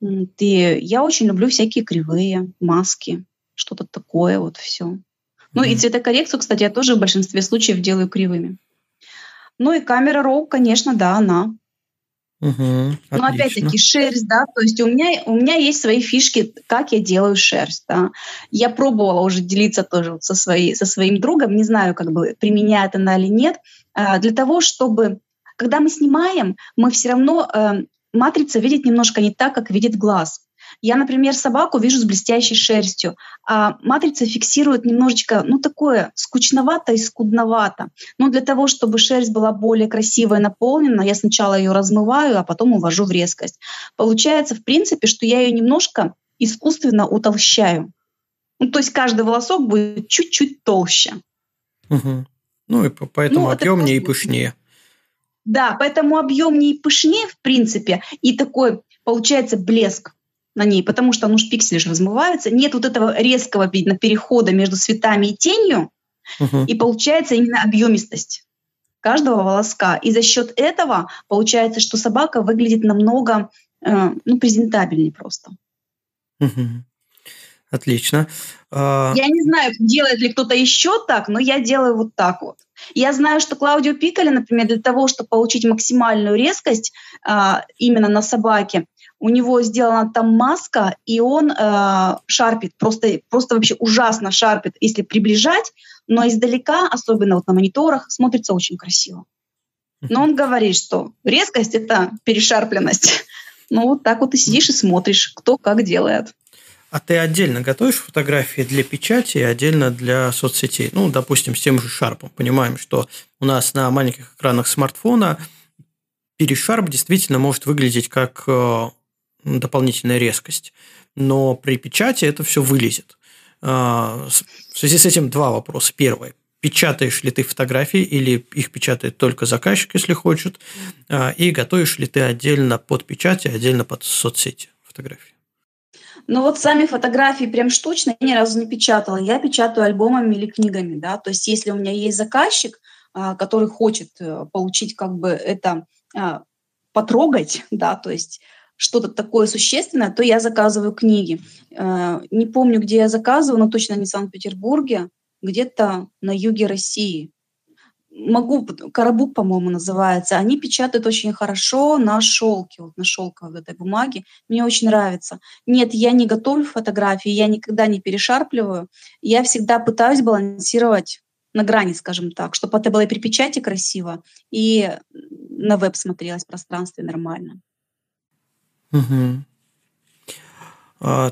Speaker 4: И я очень люблю всякие кривые, маски, что-то такое, вот все. Ну и цветокоррекцию, кстати, я тоже в большинстве случаев делаю кривыми. Ну и камера RAW, конечно, да, она.
Speaker 1: Угу,
Speaker 4: Но опять-таки шерсть, да, то есть у меня, у меня есть свои фишки, как я делаю шерсть, да. Я пробовала уже делиться тоже вот со, своей, со своим другом, не знаю, как бы применяет она или нет, а, для того, чтобы, когда мы снимаем, мы все равно, э, матрица видит немножко не так, как видит глаз. Я, например, собаку вижу с блестящей шерстью, а матрица фиксирует немножечко, ну, такое скучновато и скудновато. Но для того, чтобы шерсть была более красивая, наполнена, я сначала ее размываю, а потом увожу в резкость. Получается, в принципе, что я ее немножко искусственно утолщаю. Ну, то есть каждый волосок будет чуть-чуть толще.
Speaker 1: Угу. Ну и поэтому ну, объемнее и пышнее.
Speaker 4: Да, поэтому объемнее и пышнее, в принципе, и такой получается блеск на ней, потому что ну, пиксели же размываются. Нет вот этого резкого видно, перехода между цветами и тенью, угу. и получается именно объемистость каждого волоска. И за счет этого получается, что собака выглядит намного э, ну, презентабельнее просто.
Speaker 1: Угу. Отлично.
Speaker 4: А, я не знаю, делает ли кто-то еще так, но я делаю вот так вот. Я знаю, что Клаудио Пикали, например, для того, чтобы получить максимальную резкость а, именно на собаке, у него сделана там маска, и он э, шарпит, просто, просто вообще ужасно шарпит, если приближать, но издалека, особенно вот на мониторах, смотрится очень красиво. Но он говорит, что резкость — это перешарпленность. <laughs> Ну, вот так вот и сидишь и смотришь, кто как делает.
Speaker 1: А ты отдельно готовишь фотографии для печати и отдельно для соцсетей? Ну, допустим, с тем же шарпом. Понимаем, что у нас на маленьких экранах смартфона перешарп действительно может выглядеть как э, дополнительная резкость. Но при печати это все вылезет. А, в связи с этим два вопроса. Первый. Печатаешь ли ты фотографии или их печатает только заказчик, если хочет? А, и готовишь ли ты отдельно под печать и отдельно под соцсети фотографии?
Speaker 4: Ну вот сами фотографии прям штучно я ни разу не печатала. Я печатаю альбомами или книгами, да. То есть если у меня есть заказчик, а, который хочет э, получить как бы это потрогать, <laughs> да, то есть что-то такое существенное, то я заказываю книги. Э, не помню, где я заказываю, но точно не в Санкт-Петербурге, где-то на юге России. Могу, Карабук, по-моему, называется. Они печатают очень хорошо на шелке, вот на шелковой этой бумаге. Мне очень нравится. Нет, я не готовлю фотографии, я никогда не перешарпливаю. Я всегда пытаюсь балансировать на грани, скажем так, чтобы это было и при печати красиво, и на веб смотрелось пространстве нормально.
Speaker 1: Угу.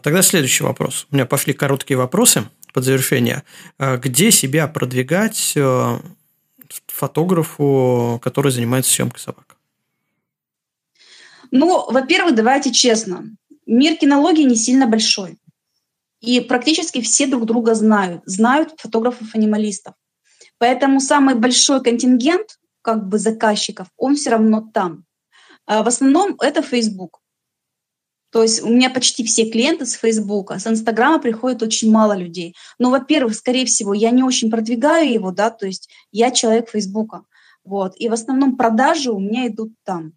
Speaker 1: Тогда следующий вопрос. У меня пошли короткие вопросы под завершение. А где себя продвигать э, фотографу, который занимается съемкой собак?
Speaker 4: Ну, во-первых, давайте честно. Мир кинологии не сильно большой. И практически все друг друга знают. Знают фотографов-анималистов. Поэтому самый большой контингент как бы заказчиков, он все равно там. А в основном это Facebook. То есть у меня почти все клиенты с Фейсбука, с Инстаграма приходит очень мало людей. Но, во-первых, скорее всего, я не очень продвигаю его, да, то есть я человек Фейсбука. Вот. И в основном продажи у меня идут там.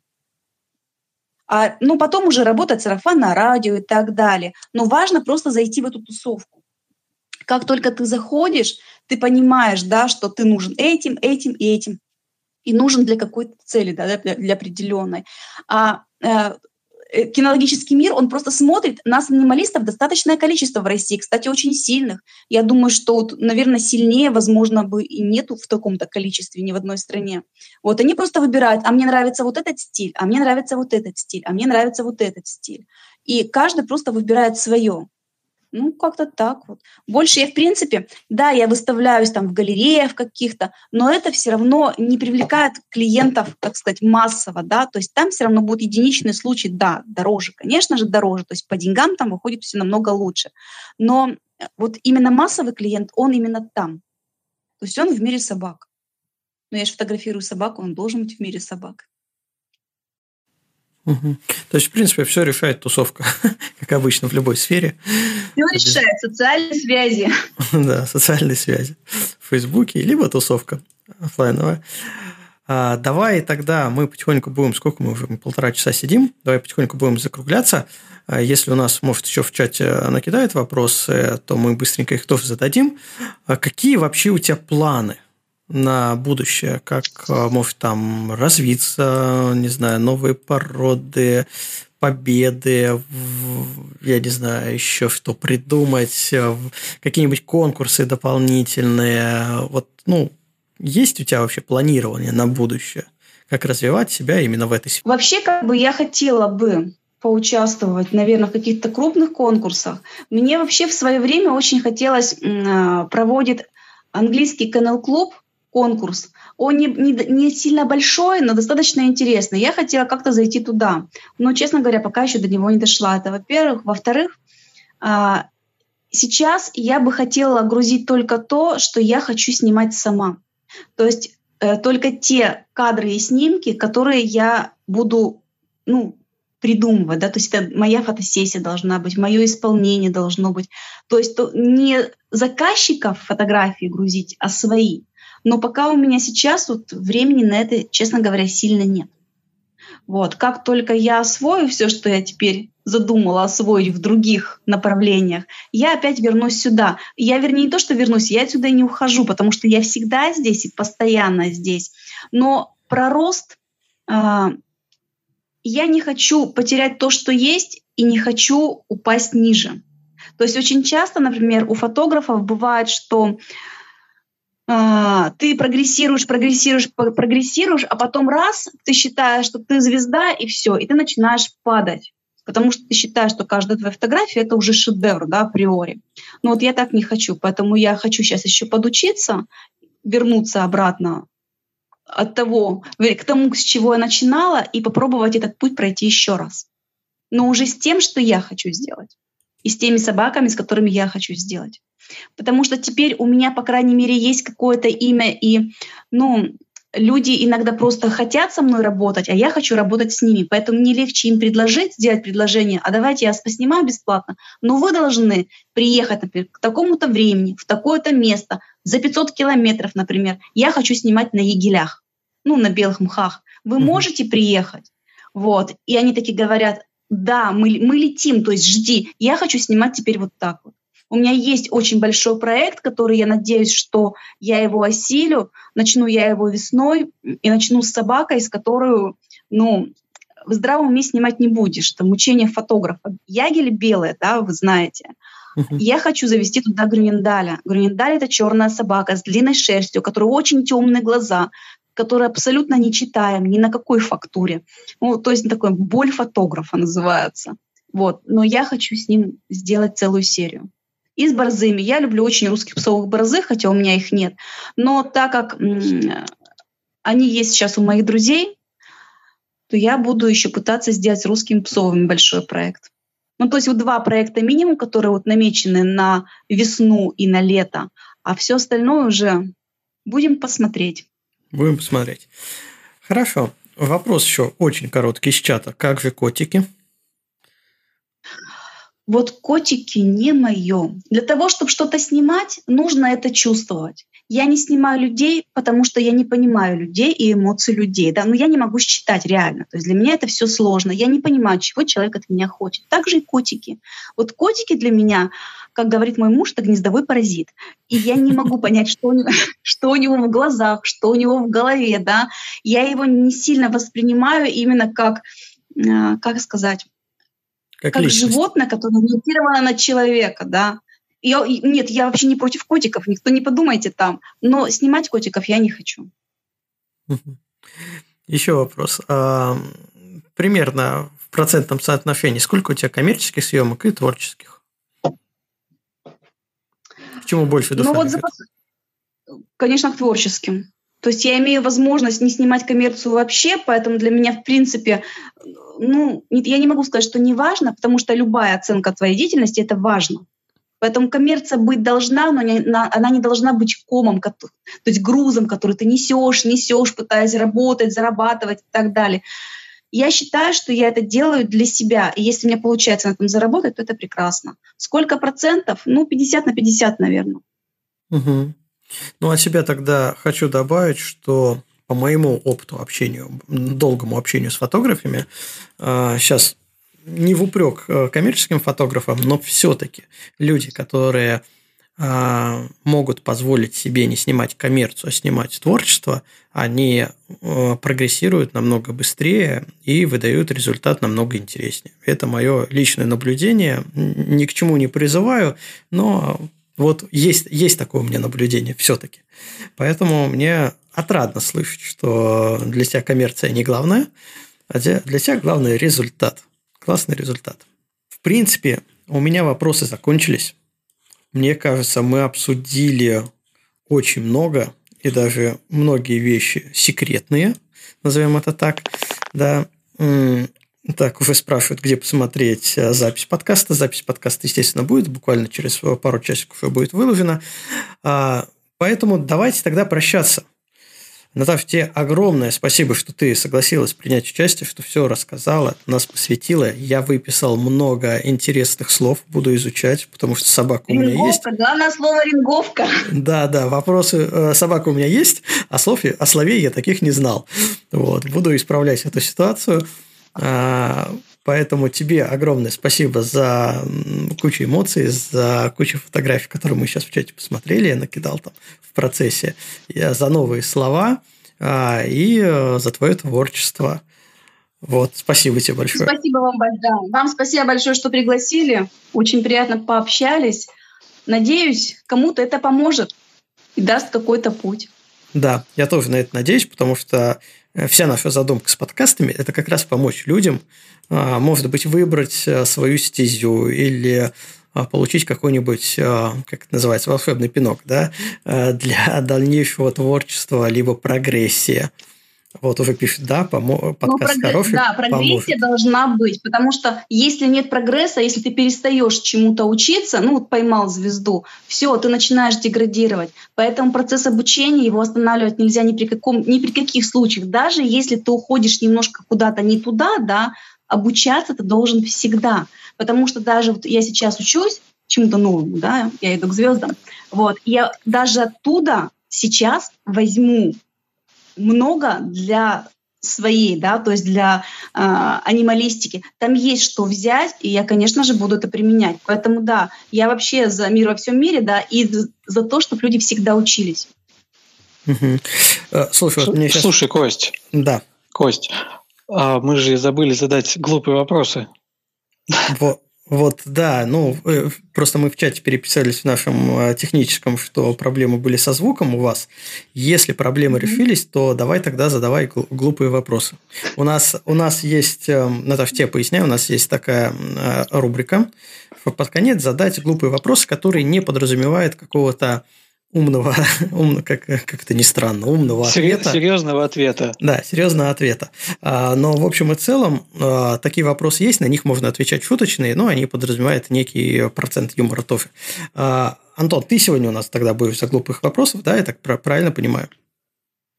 Speaker 4: А, ну, потом уже работать сарафан на радио и так далее. Но важно просто зайти в эту тусовку. Как только ты заходишь, ты понимаешь, да, что ты нужен этим, этим и этим. И нужен для какой-то цели, да, для, для определенной. А э, кинологический мир, он просто смотрит, нас, анималистов, достаточное количество в России, кстати, очень сильных. Я думаю, что, вот, наверное, сильнее, возможно, бы и нету в таком-то количестве ни в одной стране. Вот они просто выбирают, а мне нравится вот этот стиль, а мне нравится вот этот стиль, а мне нравится вот этот стиль. И каждый просто выбирает свое. Ну, как-то так вот. Больше я, в принципе, да, я выставляюсь там в галереях каких-то, но это все равно не привлекает клиентов, так сказать, массово, да, то есть там все равно будет единичный случай, да, дороже, конечно же, дороже, то есть по деньгам там выходит все намного лучше. Но вот именно массовый клиент, он именно там. То есть он в мире собак. Но я же фотографирую собаку, он должен быть в мире собак.
Speaker 1: Угу. То есть, в принципе, все решает тусовка, <laughs> как обычно в любой сфере.
Speaker 4: Все решает социальные связи. <laughs>
Speaker 1: да, социальные связи в Фейсбуке, либо тусовка офлайновая. А, давай тогда мы потихоньку будем, сколько мы уже полтора часа сидим, давай потихоньку будем закругляться. А, если у нас, может, еще в чате накидают вопросы, то мы быстренько их тоже зададим. А какие вообще у тебя планы на будущее, как э, может там развиться, не знаю, новые породы, победы, я не знаю, еще что придумать, э, какие-нибудь конкурсы дополнительные. Вот, ну, есть у тебя вообще планирование на будущее? Как развивать себя именно в этой сфере?
Speaker 4: Вообще, как бы я хотела бы поучаствовать, наверное, в каких-то крупных конкурсах. Мне вообще в свое время очень хотелось э, проводить английский канал-клуб конкурс. Он не, не, не сильно большой, но достаточно интересный. Я хотела как-то зайти туда. Но, честно говоря, пока еще до него не дошла. Это, во-первых. Во-вторых, э, сейчас я бы хотела грузить только то, что я хочу снимать сама. То есть э, только те кадры и снимки, которые я буду ну, придумывать, да, то есть это моя фотосессия должна быть, мое исполнение должно быть. То есть то не заказчиков фотографии грузить, а свои. Но пока у меня сейчас вот времени на это, честно говоря, сильно нет. Вот. Как только я освою все, что я теперь задумала освоить в других направлениях, я опять вернусь сюда. Я, вернее, не то, что вернусь, я отсюда не ухожу, потому что я всегда здесь и постоянно здесь. Но про рост э, я не хочу потерять то, что есть, и не хочу упасть ниже. То есть очень часто, например, у фотографов бывает, что а, ты прогрессируешь, прогрессируешь, прогрессируешь, а потом раз ты считаешь, что ты звезда, и все, и ты начинаешь падать. Потому что ты считаешь, что каждая твоя фотография это уже шедевр, да, априори. Но вот я так не хочу, поэтому я хочу сейчас еще подучиться, вернуться обратно от того, к тому, с чего я начинала, и попробовать этот путь пройти еще раз. Но уже с тем, что я хочу сделать. И с теми собаками, с которыми я хочу сделать. Потому что теперь у меня, по крайней мере, есть какое-то имя, и ну, люди иногда просто хотят со мной работать, а я хочу работать с ними. Поэтому мне легче им предложить, сделать предложение, а давайте я поснимаю бесплатно, но вы должны приехать, например, к такому-то времени, в такое-то место, за 500 километров, например. Я хочу снимать на егелях, ну, на белых мхах. Вы можете приехать? Вот. И они такие говорят, да, мы, мы летим, то есть жди. Я хочу снимать теперь вот так вот. У меня есть очень большой проект, который я надеюсь, что я его осилю. Начну я его весной и начну с собакой, с которой, ну, в здравом уме снимать не будешь. Это мучение фотографа. Ягели белые, да, вы знаете. Я хочу завести туда Грюнендаля. Грюнендаль — это черная собака с длинной шерстью, у которой очень темные глаза, который абсолютно не читаем ни на какой фактуре. Ну, то есть такой боль фотографа называется. Вот. Но я хочу с ним сделать целую серию и с борзыми. Я люблю очень русских псовых борзых, хотя у меня их нет. Но так как они есть сейчас у моих друзей, то я буду еще пытаться сделать с русскими псовыми большой проект. Ну, то есть вот два проекта минимум, которые вот намечены на весну и на лето, а все остальное уже будем посмотреть.
Speaker 1: Будем посмотреть. Хорошо. Вопрос еще очень короткий из чата. Как же котики?
Speaker 4: Вот котики не мое. Для того, чтобы что-то снимать, нужно это чувствовать. Я не снимаю людей, потому что я не понимаю людей и эмоции людей. Да? Но я не могу считать реально. То есть для меня это все сложно. Я не понимаю, чего человек от меня хочет. Так же и котики. Вот котики для меня, как говорит мой муж, это гнездовой паразит. И я не могу <laughs> понять, что у, него, что у него в глазах, что у него в голове. Да? Я его не сильно воспринимаю именно как, э, как сказать, как, как животное, которое ориентировано на человека, да. Я, нет, я вообще не против котиков, никто не подумайте там, но снимать котиков я не хочу.
Speaker 1: Еще вопрос. А, примерно в процентном соотношении сколько у тебя коммерческих съемок и творческих? К чему больше
Speaker 4: ну, вот за... Конечно, к творческим. То есть я имею возможность не снимать коммерцию вообще, поэтому для меня, в принципе, ну, я не могу сказать, что не важно, потому что любая оценка твоей деятельности – это важно. Поэтому коммерция быть должна, но не, она не должна быть комом, то есть грузом, который ты несешь, несешь, пытаясь работать, зарабатывать и так далее. Я считаю, что я это делаю для себя. И если мне получается на этом заработать, то это прекрасно. Сколько процентов? Ну, 50 на 50, наверное.
Speaker 1: Угу. Ну, от себя тогда хочу добавить, что по моему опыту общения, долгому общению с фотографами, сейчас а, не в упрек э, коммерческим фотографам, но все-таки люди, которые а, могут позволить себе не снимать коммерцию, а снимать творчество, они э, прогрессируют намного быстрее и выдают результат намного интереснее. Это мое личное наблюдение. Ни к чему не призываю, но вот есть, есть такое у меня наблюдение все-таки. Поэтому мне отрадно слышать, что для тебя коммерция не главное, а для тебя главный результат. Классный результат. В принципе, у меня вопросы закончились. Мне кажется, мы обсудили очень много и даже многие вещи секретные, назовем это так. Да. Так, уже спрашивают, где посмотреть э, запись подкаста. Запись подкаста, естественно, будет. Буквально через пару часиков будет выложена. Поэтому давайте тогда прощаться. Наташа, тебе огромное спасибо, что ты согласилась принять участие, что все рассказала, нас посвятила. Я выписал много интересных слов, буду изучать, потому что собака у меня есть.
Speaker 4: Главное слово ринговка.
Speaker 1: Да, да, вопросы э, собака у меня есть, а слов, о слове я таких не знал. Вот, буду исправлять эту ситуацию. А, Поэтому тебе огромное спасибо за кучу эмоций, за кучу фотографий, которые мы сейчас в чате посмотрели, я накидал там в процессе, за новые слова а, и э, за твое творчество. Вот, спасибо тебе большое.
Speaker 4: Спасибо вам большое. Вам спасибо большое, что пригласили. Очень приятно пообщались. Надеюсь, кому-то это поможет и даст какой-то путь.
Speaker 1: Да, я тоже на это надеюсь, потому что э, вся наша задумка с подкастами – это как раз помочь людям а, может быть, выбрать э, свою стезю или а, получить какой-нибудь, а, как это называется, волшебный пинок, да, э, для <laughs> дальнейшего творчества, либо прогрессии. Вот уже пишет, да, помо- ну, подкаст ну, хороший.
Speaker 4: Да, прогрессия поможет. должна быть, потому что если нет прогресса, если ты перестаешь чему-то учиться, ну вот поймал звезду, все, ты начинаешь деградировать. Поэтому процесс обучения его останавливать нельзя ни при каком, ни при каких случаях. Даже если ты уходишь немножко куда-то не туда, да, обучаться ты должен всегда. Потому что даже вот я сейчас учусь чему-то новому, да, я иду к звездам, вот, я даже оттуда сейчас возьму много для своей, да, то есть для э, анималистики. Там есть что взять, и я, конечно же, буду это применять. Поэтому да, я вообще за мир во всем мире, да, и за то, чтобы люди всегда учились.
Speaker 1: Угу. Слушай, вот мне сейчас...
Speaker 3: Слушай, Кость.
Speaker 1: Да.
Speaker 3: Кость, а мы же забыли задать глупые вопросы.
Speaker 1: Вот, вот, да, ну, э, просто мы в чате переписались в нашем э, техническом, что проблемы были со звуком у вас. Если проблемы mm-hmm. решились, то давай тогда задавай глупые вопросы. У нас, у нас есть, эм, Наташа, тебе поясняю, у нас есть такая э, рубрика, под конец задать глупые вопросы, которые не подразумевают какого-то умного, <laughs> умно, как, как это ни странно, умного ответа.
Speaker 3: Серьезного ответа.
Speaker 1: Да, серьезного ответа. А, но в общем и целом а, такие вопросы есть, на них можно отвечать шуточные, но они подразумевают некий процент юмора тоже. А, Антон, ты сегодня у нас тогда будешь за глупых вопросов, да, я так правильно понимаю?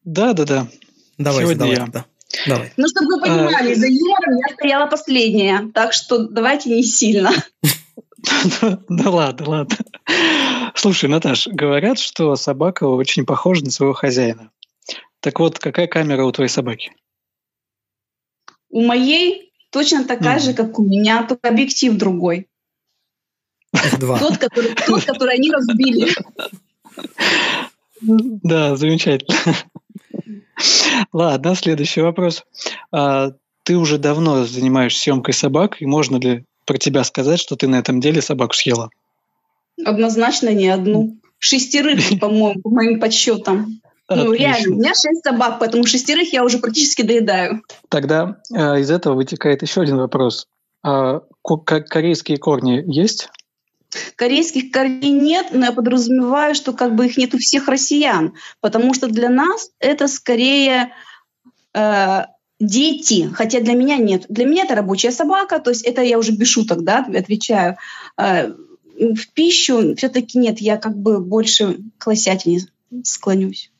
Speaker 3: Да, да, да.
Speaker 1: Давай,
Speaker 3: сегодня
Speaker 1: давай
Speaker 3: я.
Speaker 1: тогда. Давай.
Speaker 4: Ну, чтобы вы понимали, за юмором я стояла последняя, так что давайте не сильно. <laughs>
Speaker 3: Да ладно, ладно. Слушай, Наташ, говорят, что собака очень похожа на своего хозяина. Так вот, какая камера у твоей собаки?
Speaker 4: У моей точно такая mm. же, как у меня, только объектив другой.
Speaker 1: Два.
Speaker 4: Тот, который, тот, который они разбили.
Speaker 3: Да, замечательно. Ладно, следующий вопрос. А, ты уже давно занимаешься съемкой собак, и можно ли про тебя сказать, что ты на этом деле собаку съела?
Speaker 4: Однозначно не одну. Шестерых, <laughs> по-моему, по моим подсчетам. Ну, реально, у меня шесть собак, поэтому шестерых я уже практически доедаю.
Speaker 3: Тогда э, из этого вытекает еще один вопрос. А, корейские корни есть?
Speaker 4: Корейских корней нет, но я подразумеваю, что как бы их нет у всех россиян, потому что для нас это скорее э, дети, хотя для меня нет. Для меня это рабочая собака, то есть это я уже без шуток, да, отвечаю. Э, в пищу все-таки нет, я как бы больше к лосятине склонюсь.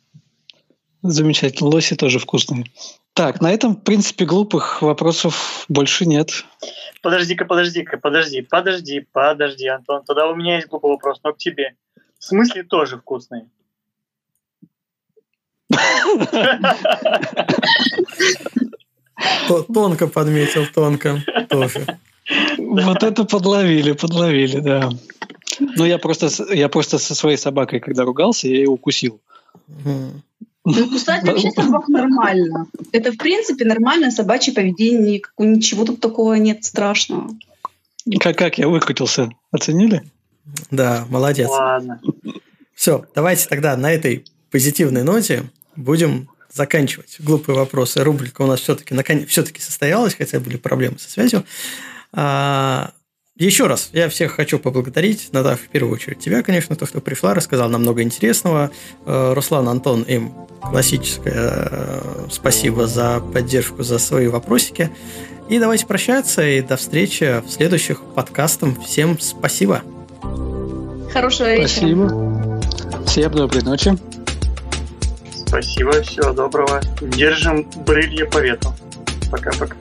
Speaker 3: Замечательно, лоси тоже вкусные. Так, на этом, в принципе, глупых вопросов больше нет.
Speaker 2: Подожди-ка, подожди-ка, подожди, подожди, подожди, Антон. Тогда у меня есть глупый вопрос, но к тебе. В смысле тоже вкусные?
Speaker 1: Тонко подметил, тонко тоже.
Speaker 3: Вот это подловили, подловили, да. Ну, я просто, я просто со своей собакой, когда ругался, я ее укусил.
Speaker 4: Ну, кусать вообще собак нормально. Это, в принципе, нормальное собачье поведение. Ничего тут такого нет страшного.
Speaker 3: Как, как я выкрутился? Оценили?
Speaker 1: Да, молодец.
Speaker 2: Ладно.
Speaker 1: Все, давайте тогда на этой позитивной ноте будем заканчивать глупые вопросы. Рубрика у нас все-таки все-таки состоялась, хотя были проблемы со связью. А, еще раз, я всех хочу поблагодарить, Надав, в первую очередь тебя, конечно, то, что пришла, рассказал нам много интересного. Э, Руслан, Антон, им классическое э, спасибо за поддержку, за свои вопросики. И давайте прощаться, и до встречи в следующих подкастах. Всем спасибо.
Speaker 4: Хорошего вечера.
Speaker 3: Спасибо. Всем доброй ночи.
Speaker 2: Спасибо, всего доброго. Держим брылья по ветру. Пока-пока.